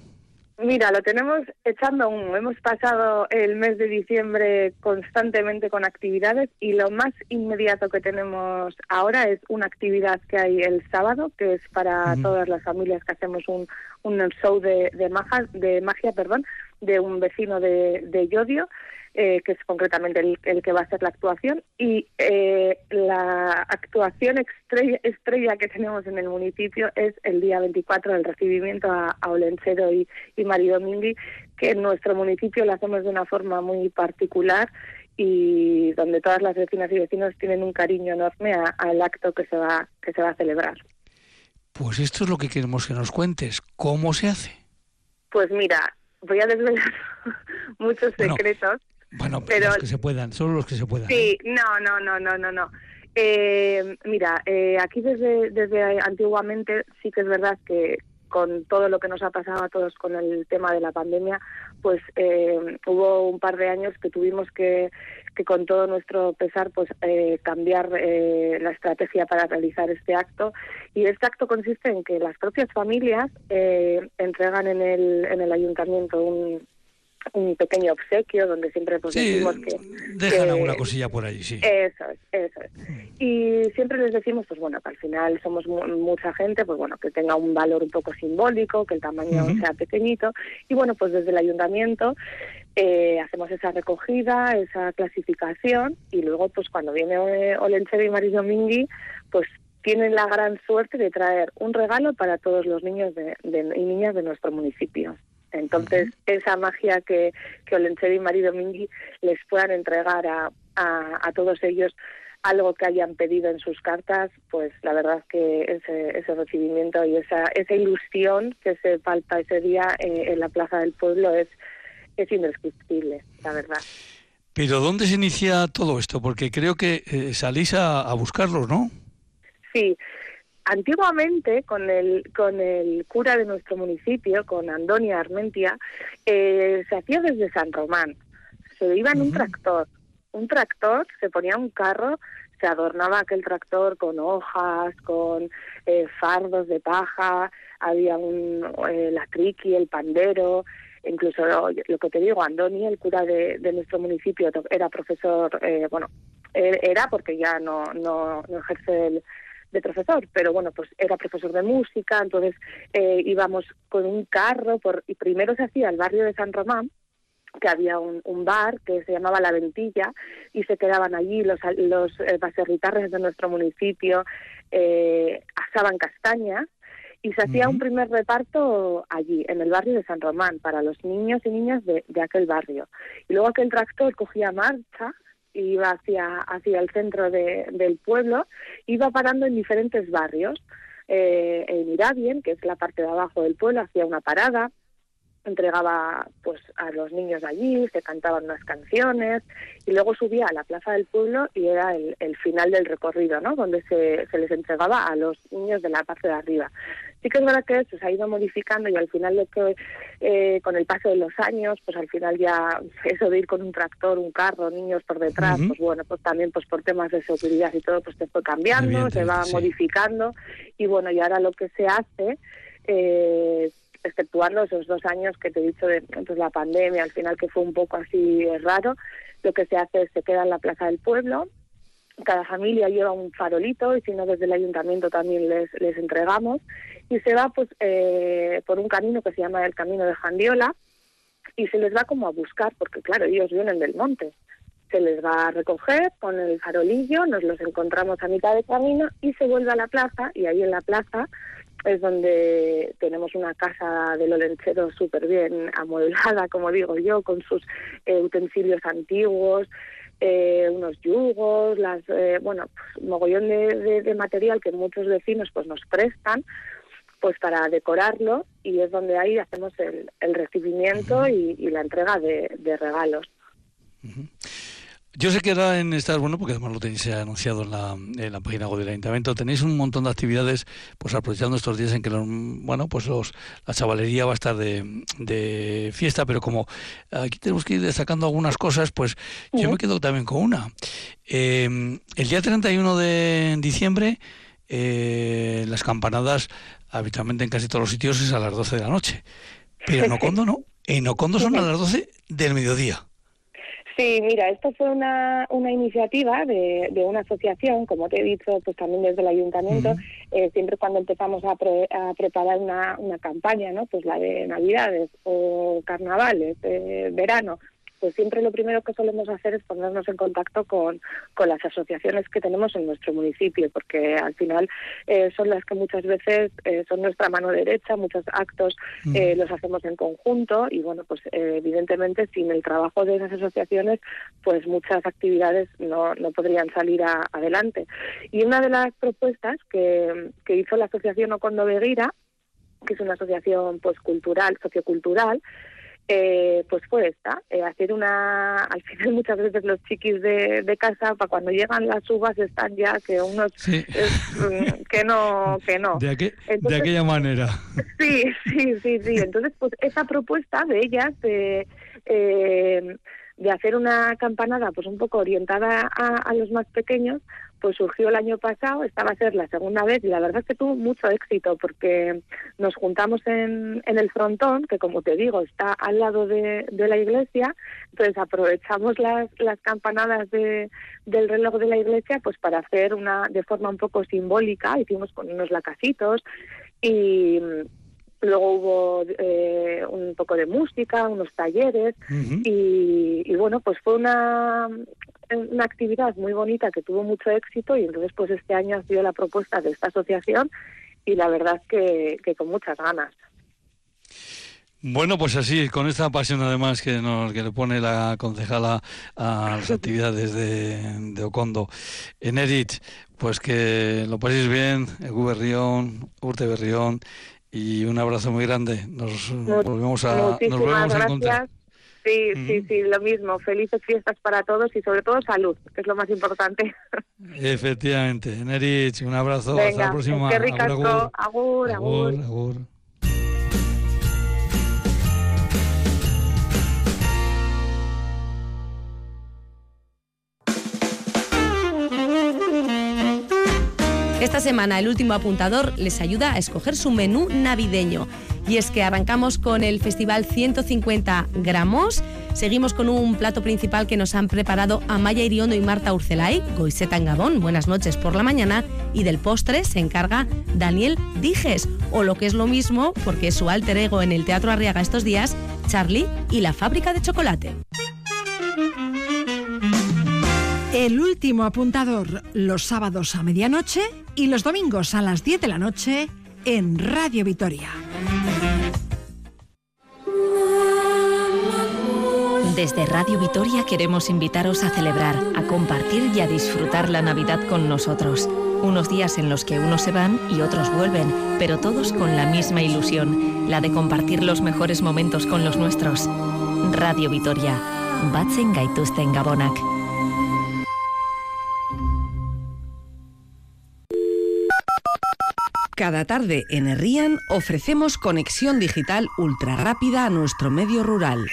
Mira, lo tenemos echando un. Hemos pasado el mes de diciembre constantemente con actividades y lo más inmediato que tenemos ahora es una actividad que hay el sábado, que es para uh -huh. todas las familias que hacemos un, un show de, de, magia, de magia perdón, de un vecino de, de Yodio eh, que es concretamente el, el, que va a hacer la actuación, y eh, la actuación estrella, estrella, que tenemos en el municipio es el día 24 del recibimiento a, a Olenchero y, y Domingui, que en nuestro municipio lo hacemos de una forma muy particular y donde todas las vecinas y vecinos tienen un cariño enorme al acto que se va que se va a celebrar. Pues esto es lo que queremos que nos cuentes. ¿Cómo se hace? Pues mira, voy a desvelar <laughs> muchos secretos. Bueno, pero los que se puedan, solo los que se puedan. Sí, ¿eh? no, no, no, no, no, no. Eh, mira, eh, aquí desde, desde antiguamente sí que es verdad que con todo lo que nos ha pasado a todos con el tema de la pandemia, pues eh, hubo un par de años que tuvimos que, que con todo nuestro pesar, pues eh, cambiar eh, la estrategia para realizar este acto. Y este acto consiste en que las propias familias entregan en el, en el ayuntamiento un, un pequeño obsequio donde siempre pues sí, decimos que dejan que, alguna cosilla por ahí sí eso es eso es y siempre les decimos pues bueno que al final somos mucha gente pues bueno que tenga un valor un poco simbólico que el tamaño uh -huh. sea pequeñito y bueno pues desde el ayuntamiento eh, hacemos esa recogida esa clasificación y luego pues cuando viene Olenchero y Maris Domingui pues tienen la gran suerte de traer un regalo para todos los niños de, de, y niñas de nuestro municipio. Entonces, esa magia que, que Olenchero y María Domingui les puedan entregar a, a, a, todos ellos algo que hayan pedido en sus cartas, pues la verdad que ese, ese recibimiento y esa, esa ilusión que se falta ese día eh, en la Plaza del Pueblo es, es indescriptible, la verdad. Pero ¿dónde se inicia todo esto? Porque creo que eh, salís a, a buscarlos, ¿no? Sí, antiguamente con el, con el cura de nuestro municipio, con Andonia Armentia, eh, se hacía desde San Román. Se iba en un tractor. Un tractor, se ponía un carro, se adornaba aquel tractor con hojas, con eh, fardos de paja, había un, eh, la triqui, el pandero, incluso lo, que te digo, Andoni, el cura de, de nuestro municipio, era profesor, eh, bueno, e, era porque ya no, no, no ejerce el, de profesor, pero bueno, pues era profesor de música, entonces eh, íbamos con un carro por, y primero se hacía el barrio de San Román, que había un, un, bar que se llamaba La Ventilla y se quedaban allí los, los eh, de nuestro municipio, eh, asaban castañas y se hacía un primer reparto allí, en el barrio de San Román, para los niños y niñas de, de aquel barrio. Y luego aquel tractor cogía marcha iba hacia, hacia el centro de, del pueblo, iba parando en diferentes barrios. Eh, en Irabien, que es la parte de abajo del pueblo, hacía una parada, entregaba pues a los niños allí, se cantaban unas canciones y luego subía a la plaza del pueblo y era el, el final del recorrido, ¿no? Donde se, se, les entregaba a los niños de la parte de arriba. Sí que es verdad que eso se ha ido modificando y al final de que eh, con el paso de los años, pues al final ya eso de ir con un tractor, un carro, niños por detrás, pues bueno, pues también pues por temas de seguridad y todo, pues se fue cambiando, se va modificando y bueno, y ahora lo que se hace eh, exceptuando esos dos años que te he dicho de pues, la pandemia, al final que fue un poco así raro, lo que se hace es se queda en la plaza del pueblo, cada familia lleva un farolito y si no desde el ayuntamiento también les, les entregamos. Y se va pues eh, por un camino que se llama el camino de Jandiola y se les va como a buscar porque claro ellos vienen del monte. Se les va a recoger con el farolillo nos los encontramos a mitad de camino y se vuelve a la plaza y ahí en la plaza es donde tenemos una casa de Lolenchero súper bien amueblada, como digo yo, con sus eh, utensilios antiguos, eh, unos yugos, las, eh, bueno, pues, mogollón de, material que muchos vecinos pues nos prestan pues para decorarlo y es donde ahí hacemos el, recibimiento y, la entrega de, regalos. Yo sé que ahora en estar bueno, porque además lo tenéis anunciado en la, en la página web del ayuntamiento, tenéis un montón de actividades, pues aprovechando estos días en que los, bueno, pues los, la chavalería va a estar de, fiesta, pero como aquí tenemos que ir destacando algunas cosas, pues yo me quedo también con una. Eh, el día 31 de diciembre, eh, las campanadas, habitualmente en casi todos los sitios, es a las 12 de la noche. Pero en Ocondo no. En Ocondo son a las 12 del mediodía. Sí, mira, esto fue una, una iniciativa de, de una asociación, como te he dicho, pues también desde el ayuntamiento, eh, siempre cuando empezamos a, a preparar una, una campaña, ¿no? Pues la de Navidades o Carnavales, de verano, pues siempre lo primero que solemos hacer es ponernos en contacto con, con las asociaciones que tenemos en nuestro municipio, porque al final eh, son las que muchas veces eh, son nuestra mano derecha, muchos actos eh, los hacemos en conjunto y bueno, pues evidentemente sin el trabajo de esas asociaciones, pues muchas actividades no, no podrían salir adelante. Y una de las propuestas que, que hizo la asociación Ocondo Beguira, que es una asociación pues cultural, sociocultural, eh, pues fue esta, eh, hacer una, <laughs> al final muchas veces los chiquis de, de casa, para cuando llegan las uvas están ya que unos, mm, que no, que no. De, de aquella manera. <laughs> Sí, sí, sí, sí. Entonces, pues esa propuesta de ellas, de, eh, de hacer una campanada pues un poco orientada a, a los más pequeños, pues surgió el año pasado, esta va a ser la segunda vez y la verdad es que tuvo mucho éxito porque nos juntamos en, en el frontón, que como te digo está al lado de, de la iglesia, entonces aprovechamos las, las campanadas de, del reloj de la iglesia pues para hacer una de forma un poco simbólica, hicimos con unos lacasitos y luego hubo eh, un poco de música, unos talleres y, y, bueno, pues fue una, una actividad muy bonita que tuvo mucho éxito y entonces pues este año ha sido la propuesta de esta asociación y la verdad que, que con muchas ganas. Bueno, pues así, con esta pasión además que nos que le pone la concejala a las <laughs> actividades de, de Ocondo en Edith, pues que lo paséis bien, Egu Berrión, Urte Berrión, y un abrazo muy grande. Nos volvemos a, nos volvemos a encontrar. Sí, sí, sí, lo mismo. Felices fiestas para todos y sobre todo salud, que es lo más importante. Efectivamente. Nerich, un abrazo. Hasta la próxima. Qué ricasco. Agur, agur. agur. agur. Esta semana el último apuntador les ayuda a escoger su menú navideño. Y es que arrancamos con el Festival 150 gramos. Seguimos con un plato principal que nos han preparado Amaya Iriondo y Marta Urcelay, Goiseta en Gabón, buenas noches por la mañana. Y del postre se encarga Daniel Dijes, o lo que es lo mismo, porque es su alter ego en el Teatro Arriaga estos días, Charlie y la fábrica de chocolate. El último apuntador, los sábados a medianoche y los domingos a las 10 de la noche en Radio Vitoria. Desde Radio Vitoria queremos invitaros a celebrar, a compartir y a disfrutar la Navidad con nosotros. Unos días en los que unos se van y otros vuelven, pero todos con la misma ilusión, la de compartir los mejores momentos con los nuestros. Radio Vitoria, batzen gaituzten gabonak. Cada tarde en Herrian ofrecemos conexión digital ultra rápida a nuestro medio rural.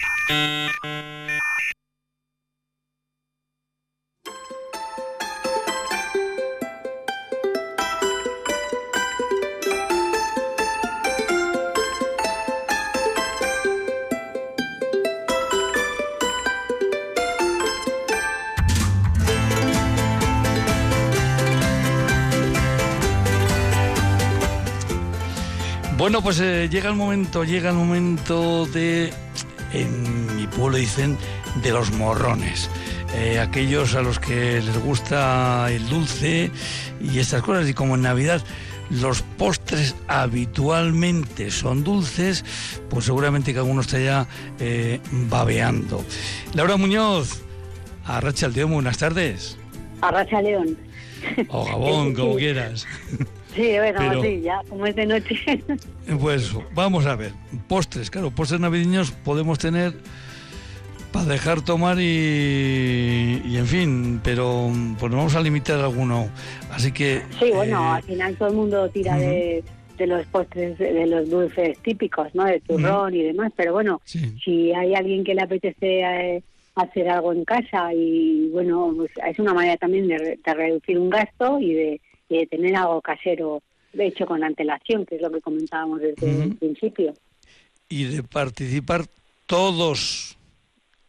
Bueno, pues eh, llega el momento, llega el momento de, en mi pueblo dicen, de los morrones. Eh, aquellos a los que les gusta el dulce y estas cosas. Y como en Navidad los postres habitualmente son dulces, pues seguramente que alguno está ya eh, babeando. Laura Muñoz, Arracha León, buenas tardes. Arracha León. O Gabón, <laughs> como quieras. Sí, bueno, sí, ya, como es de noche. <laughs> Pues vamos a ver, postres, claro, postres navideños podemos tener para dejar tomar y, y, en fin, pero pues vamos a limitar alguno. Así que... Sí, bueno, eh, al final todo el mundo tira de, de, los postres, de los dulces típicos, ¿no? De turrón y demás, pero bueno, sí. si hay alguien que le apetece eh, hacer algo en casa y bueno, pues es una manera también de, de reducir un gasto y de de tener algo casero hecho con antelación, que es lo que comentábamos desde uh -huh. el principio. Y de participar todos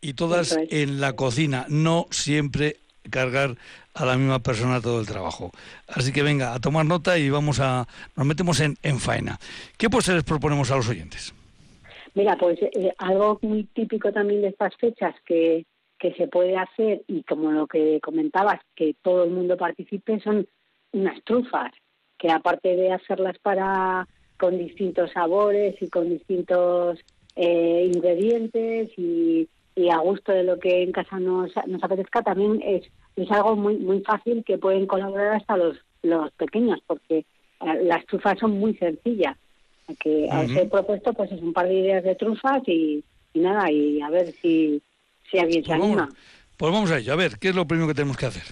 y todas es. en la cocina, no siempre cargar a la misma persona todo el trabajo. Así que venga, a tomar nota y vamos a nos metemos en, en faena. ¿Qué pues les proponemos a los oyentes? Mira, pues eh, algo muy típico también de estas fechas que, que se puede hacer y como lo que comentabas, que todo el mundo participe, son unas trufas, que aparte de hacerlas para con distintos sabores y con distintos eh, ingredientes y, y, a gusto de lo que en casa nos, nos apetezca, también es, es algo muy muy fácil que pueden colaborar hasta los, los pequeños, porque eh, las trufas son muy sencillas. Que uh -huh. os he propuesto pues es un par de ideas de trufas y, y nada, y a ver si, si alguien pues se anima. Vamos, pues vamos a ello, a ver, ¿qué es lo primero que tenemos que hacer?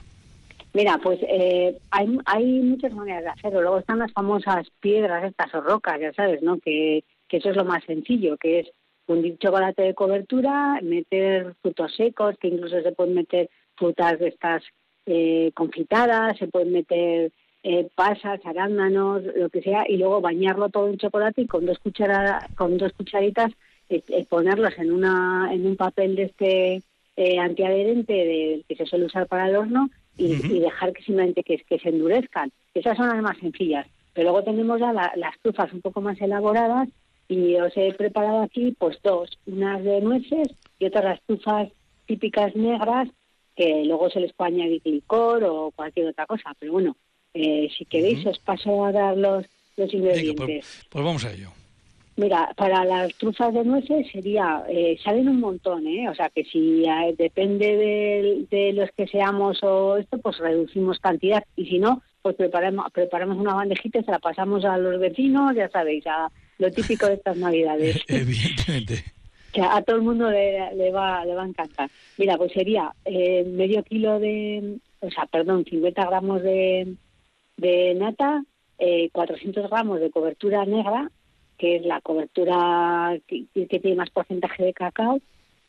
Mira, pues eh, hay, hay muchas maneras de hacerlo. Luego están las famosas piedras estas o rocas, ya sabes, ¿no? Que, que eso es lo más sencillo, que es fundir chocolate de cobertura, meter frutos secos, que incluso se pueden meter frutas de estas eh, confitadas, se pueden meter eh, pasas, arándanos, lo que sea, y luego bañarlo todo en chocolate y con dos cucharadas, con dos cucharitas eh, eh, ponerlos en una en un papel de este eh, antiadherente de, que se suele usar para el horno y, uh -huh. y dejar que simplemente que, que, se endurezcan. Esas son las más sencillas. Pero luego tenemos ya la, las trufas un poco más elaboradas y os he preparado aquí pues dos, unas de nueces y otras las trufas típicas negras que luego se les puede añadir licor o cualquier otra cosa. Pero bueno, eh, si queréis uh -huh. os paso a dar los, los ingredientes. Venga, pues, pues vamos a ello. Mira, para las trufas de nueces sería, eh, salen un montón, ¿eh? O sea que si eh, depende de, de, los que seamos o esto, pues reducimos cantidad. Y si no, pues preparamos, preparamos una bandejita y se la pasamos a los vecinos, ya sabéis, a lo típico de estas navidades. <laughs> <laughs> Evidentemente. a todo el mundo le, le, va, le va a encantar. Mira, pues sería eh, medio kilo de, o sea, perdón, 50 gramos de, de nata, eh, 400 gramos de cobertura negra, que es la cobertura que, que tiene más porcentaje de cacao,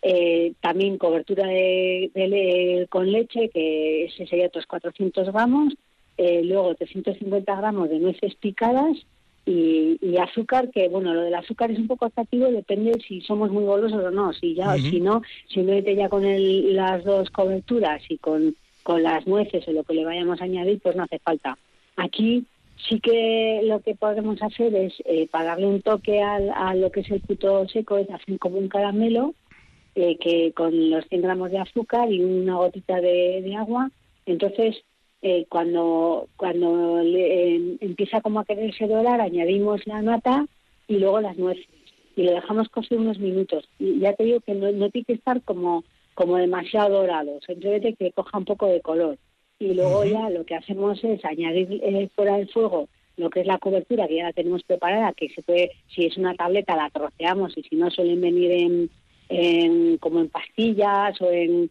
eh, también cobertura de, con leche, que ese sería otros 400 gramos, eh, luego 350 gramos de nueces picadas y, azúcar, que bueno, lo del azúcar es un poco atractivo, depende si somos muy golosos o no. Si ya, si no, simplemente ya con el, las dos coberturas y con, con las nueces o lo que le vayamos a añadir, pues no hace falta. Aquí sí que lo que podemos hacer es, eh, para darle un toque al, a lo que es el puto seco, es hacer como un caramelo eh, que con los 100 gramos de azúcar y una gotita de, agua. Entonces, eh, cuando cuando em, empieza como a quererse dorar, añadimos la nata y luego las nueces y lo dejamos cocer unos minutos. Y ya te digo que no, tiene que estar como como demasiado dorado, simplemente que coja un poco de color. Y luego ya lo que hacemos es añadir eh, fuera del fuego lo que es la cobertura que ya la tenemos preparada, que se puede, si es una tableta la troceamos y si no suelen venir en, como en pastillas o en,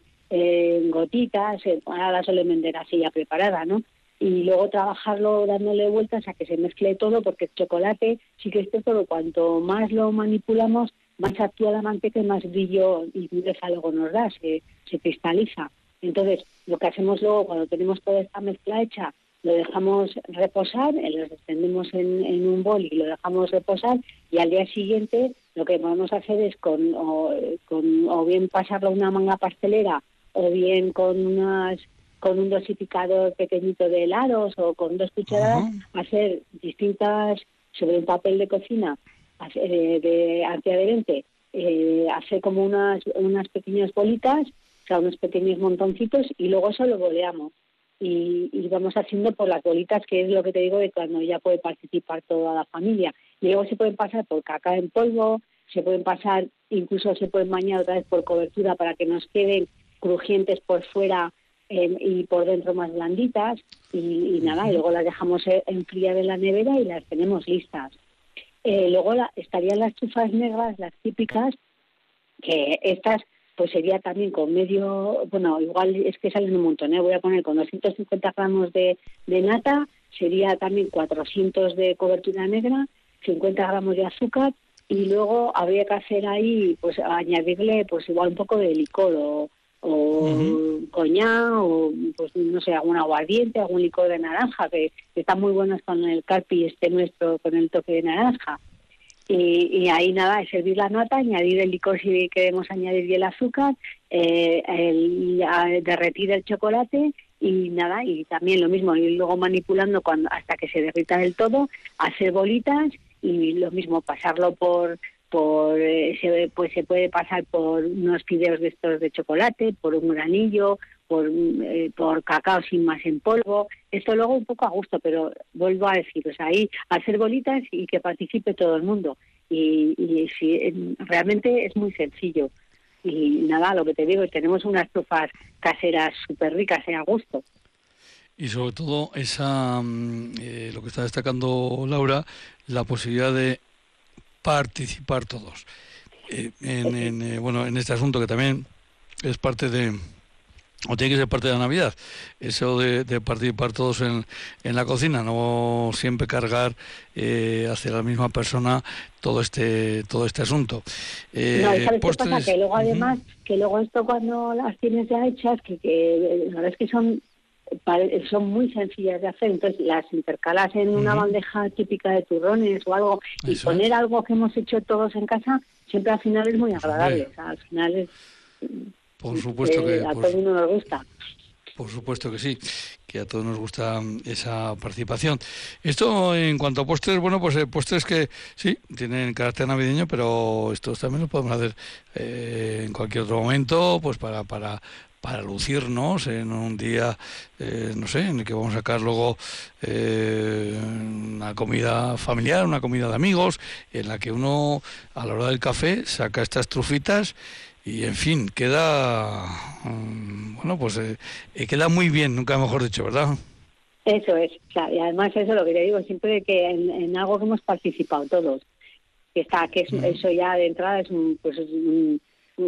gotitas, eh, ahora la suelen vender así ya preparada, ¿no? Y luego trabajarlo dándole vueltas a que se mezcle todo, porque el chocolate sí que es cierto cuanto más lo manipulamos, más actúa la manteca y más brillo y dureza luego nos da, se, se cristaliza. Entonces, lo que hacemos luego cuando tenemos toda esta mezcla hecha, lo dejamos reposar, eh, lo extendemos en, en, un bol y lo dejamos reposar y al día siguiente lo que podemos hacer es con o, con, o bien pasarlo a una manga pastelera o bien con unas con un dosificador pequeñito de helados o con dos cucharadas hacer distintas sobre un papel de cocina eh, de antiadherente eh, hacer como unas unas pequeñas bolitas o sea unos pequeños montoncitos y luego eso lo boleamos y, vamos haciendo por las bolitas, que es lo que te digo de cuando ya puede participar toda la familia. Y luego se pueden pasar por caca en polvo, se pueden pasar, incluso se pueden bañar otra vez por cobertura para que nos queden crujientes por fuera em, y por dentro más blanditas. Y, nada, y luego las dejamos e, enfriar en la nevera y las tenemos listas. Eh, luego estarían las chufas negras, las típicas, que estas pues sería también con medio, bueno, igual es que salen un montón, ¿eh? voy a poner con 250 gramos de, de nata, sería también 400 de cobertura negra, 50 gramos de azúcar y luego habría que hacer ahí, pues añadirle pues igual un poco de licor o, o coñac o pues no sé, algún aguardiente, algún licor de naranja, que, que están muy buenos con el carpi este nuestro, con el toque de naranja. Y, ahí nada, es servir la nata, añadir el licor si queremos añadir y el azúcar, eh, el, derretir el chocolate y nada, y también lo mismo, ir luego manipulando cuando hasta que se derrita del todo, hacer bolitas y lo mismo, pasarlo por por eh, se, pues se puede pasar por unos fideos de estos de chocolate, por un granillo, por, eh, por cacao sin más en polvo. Esto luego un poco a gusto, pero vuelvo a decir, o sea, ahí hacer bolitas y que participe todo el mundo. Y, y realmente es muy sencillo. Y nada, lo que te digo, tenemos unas trufas caseras súper ricas y a gusto. Y sobre todo esa, mm, eh, lo que está destacando Laura, la posibilidad de participar todos. Eh, en, bueno, en este asunto que también es parte de, o tiene que ser parte de la Navidad, eso de, participar todos en, en, la cocina, no siempre cargar eh, hacia la misma persona todo este todo este asunto. Eh, no, ¿sabes qué pasa? Que luego además, que luego esto cuando las tienes ya hechas, que, que la verdad es que son son muy sencillas de hacer, entonces las intercalas en una bandeja típica de turrones o algo y poner algo que hemos hecho todos en casa, siempre al final es muy agradable, al final es por supuesto que a todo mundo nos gusta. Por supuesto que sí, que a todos nos gusta esa participación. Esto en cuanto a postres, bueno, pues eh, postres que sí, tienen carácter navideño, pero estos también los podemos hacer eh, en cualquier otro momento, pues para, para, para lucirnos en un día, eh, no sé, en el que vamos a sacar luego una comida familiar, una comida de amigos, en la que uno a la hora del café saca estas trufitas y en fin, queda, mm, bueno, pues eh, eh, queda muy bien, nunca mejor dicho, ¿verdad? Eso es, y además eso lo que te digo, siempre que en, algo que hemos participado todos, que está, que es, eso ya de entrada es un, pues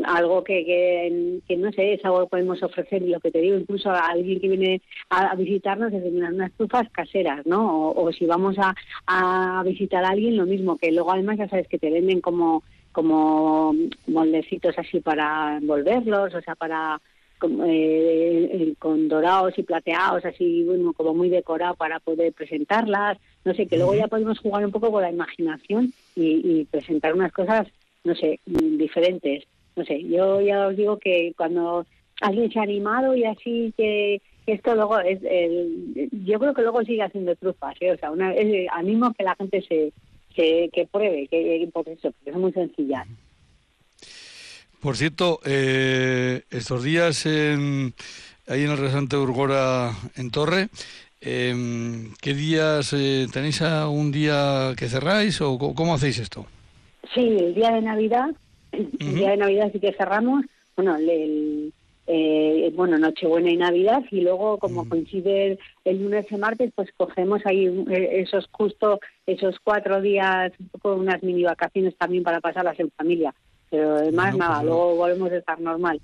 algo que, que, no sé, es algo que podemos ofrecer y lo que te digo, incluso a alguien que viene a, visitarnos, es unas estufas caseras, ¿no? O, si vamos a, a, visitar a alguien, lo mismo, que luego además ya sabes que te venden como, como moldecitos así para envolverlos, o sea, para eh, eh, con dorados y plateados, así, bueno, como muy decorado para poder presentarlas, no sé, que luego ya podemos jugar un poco con la imaginación y, y presentar unas cosas, no sé, diferentes. No sé, yo ya os digo que cuando alguien se ha animado y así que esto luego es el, yo creo que luego sigue haciendo trufas ¿eh? o sea una es, animo que la gente se que, que pruebe que por eso porque es muy sencilla. Por cierto eh, estos días en, ahí en el restaurante Urgora en Torre eh, ¿qué días eh, tenéis un día que cerráis o cómo hacéis esto? Sí, el día de Navidad el día de Navidad sí que cerramos, bueno, el, eh, bueno, Nochebuena y Navidad, y luego como coincide el, lunes y martes, pues cogemos ahí eh, esos justo, esos cuatro días, un poco unas mini vacaciones también para pasarlas en familia. Pero además, nada, pues luego volvemos a estar normal.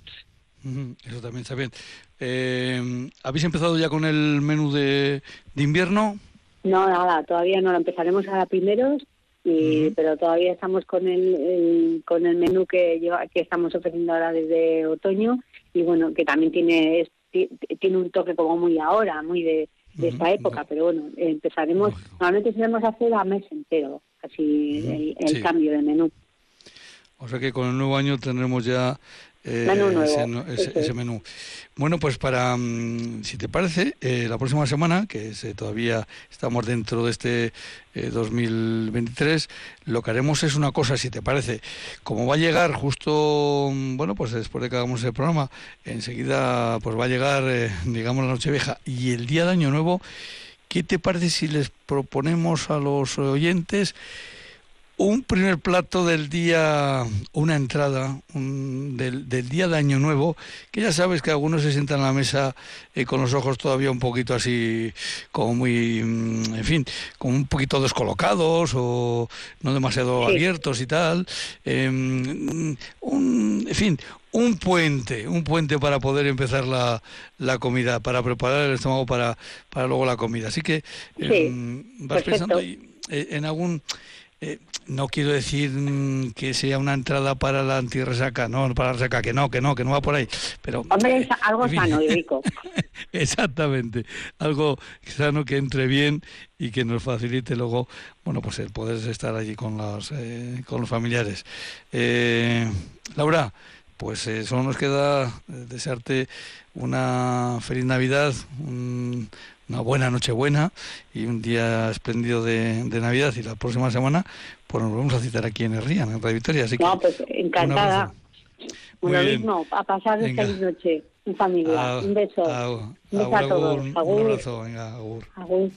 Eso también está bien. Eh, ¿Habéis empezado ya con el menú de, de invierno? No, nada, todavía no lo empezaremos a primeros y, pero todavía estamos con el, con el menú que lleva, que estamos ofreciendo ahora desde otoño y bueno que también tiene tiene un toque como muy ahora muy de, esta época pero bueno empezaremos normalmente solemos hacer a mes entero así el, cambio de menú. O sea que con el nuevo año tendremos ya eh, ese, menú. Bueno, pues para, mm, si te parece, eh, la próxima semana, que eh, todavía estamos dentro de este 2023, lo que haremos es una cosa, si te parece, como va a llegar justo, mm, bueno, pues después de que hagamos el programa, enseguida pues va a llegar, <laughs> digamos, la noche vieja y el día de Año Nuevo, ¿qué te parece si les proponemos a los oyentes un primer plato del día, una entrada del, día de Año Nuevo, que ya sabes que algunos se sientan a la mesa eh, con los ojos todavía un poquito así, como muy, mm, en fin, como un poquito descolocados o no demasiado abiertos y tal. Em, un, en fin, un puente, un puente para poder empezar la, la comida, para preparar el estómago para, para luego la comida. Así que em, vas pensando eh, en algún eh, no quiero decir mm, que sea una entrada para la antirresaca, no, para la resaca, que no, que no, que no va por ahí. Pero, Hombre, eh, algo sano y rico. <laughs> Exactamente, algo sano que entre bien y que nos facilite luego, bueno, pues el poder estar allí con los, eh, con los familiares. Laura, pues solo nos queda desearte una feliz Navidad, una buena Nochebuena y un día espléndido de, Navidad y la próxima semana pues nos vamos a citar aquí en el Rían, en Radio Victoria. Así no, pues encantada. Un lo mismo, a pasar feliz noche en familia. un beso. un beso a, todos. Un abrazo, venga, agur. agur.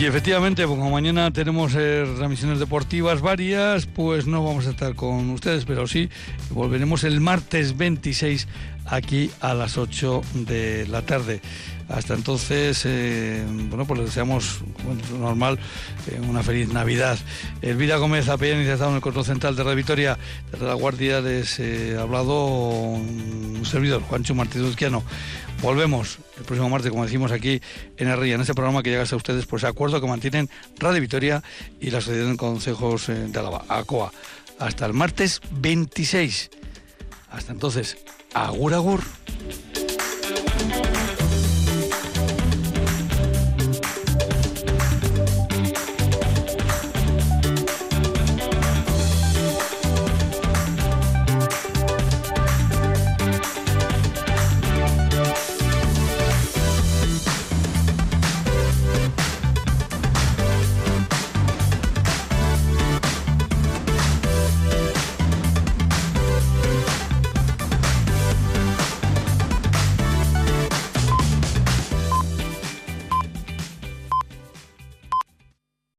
Y efectivamente, como mañana tenemos eh, transmisiones deportivas varias, pues no vamos a estar con ustedes, pero sí volveremos el martes 26 aquí a las 8 de la tarde. Hasta entonces, eh, bueno, pues les deseamos, normal, eh, una feliz Navidad. Elvira Gómez ha estado en el control central de Radio Victoria, de la Guardia, les ha hablado un servidor, Juancho Martínez Uzquiano. Volvemos el próximo martes, como decimos aquí en el en este programa que llega a ustedes por ese acuerdo que mantienen Radio Victoria y la Asociación de Consejos eh, de Álava, ACOA. Hasta el martes 26. Hasta entonces, agur agur.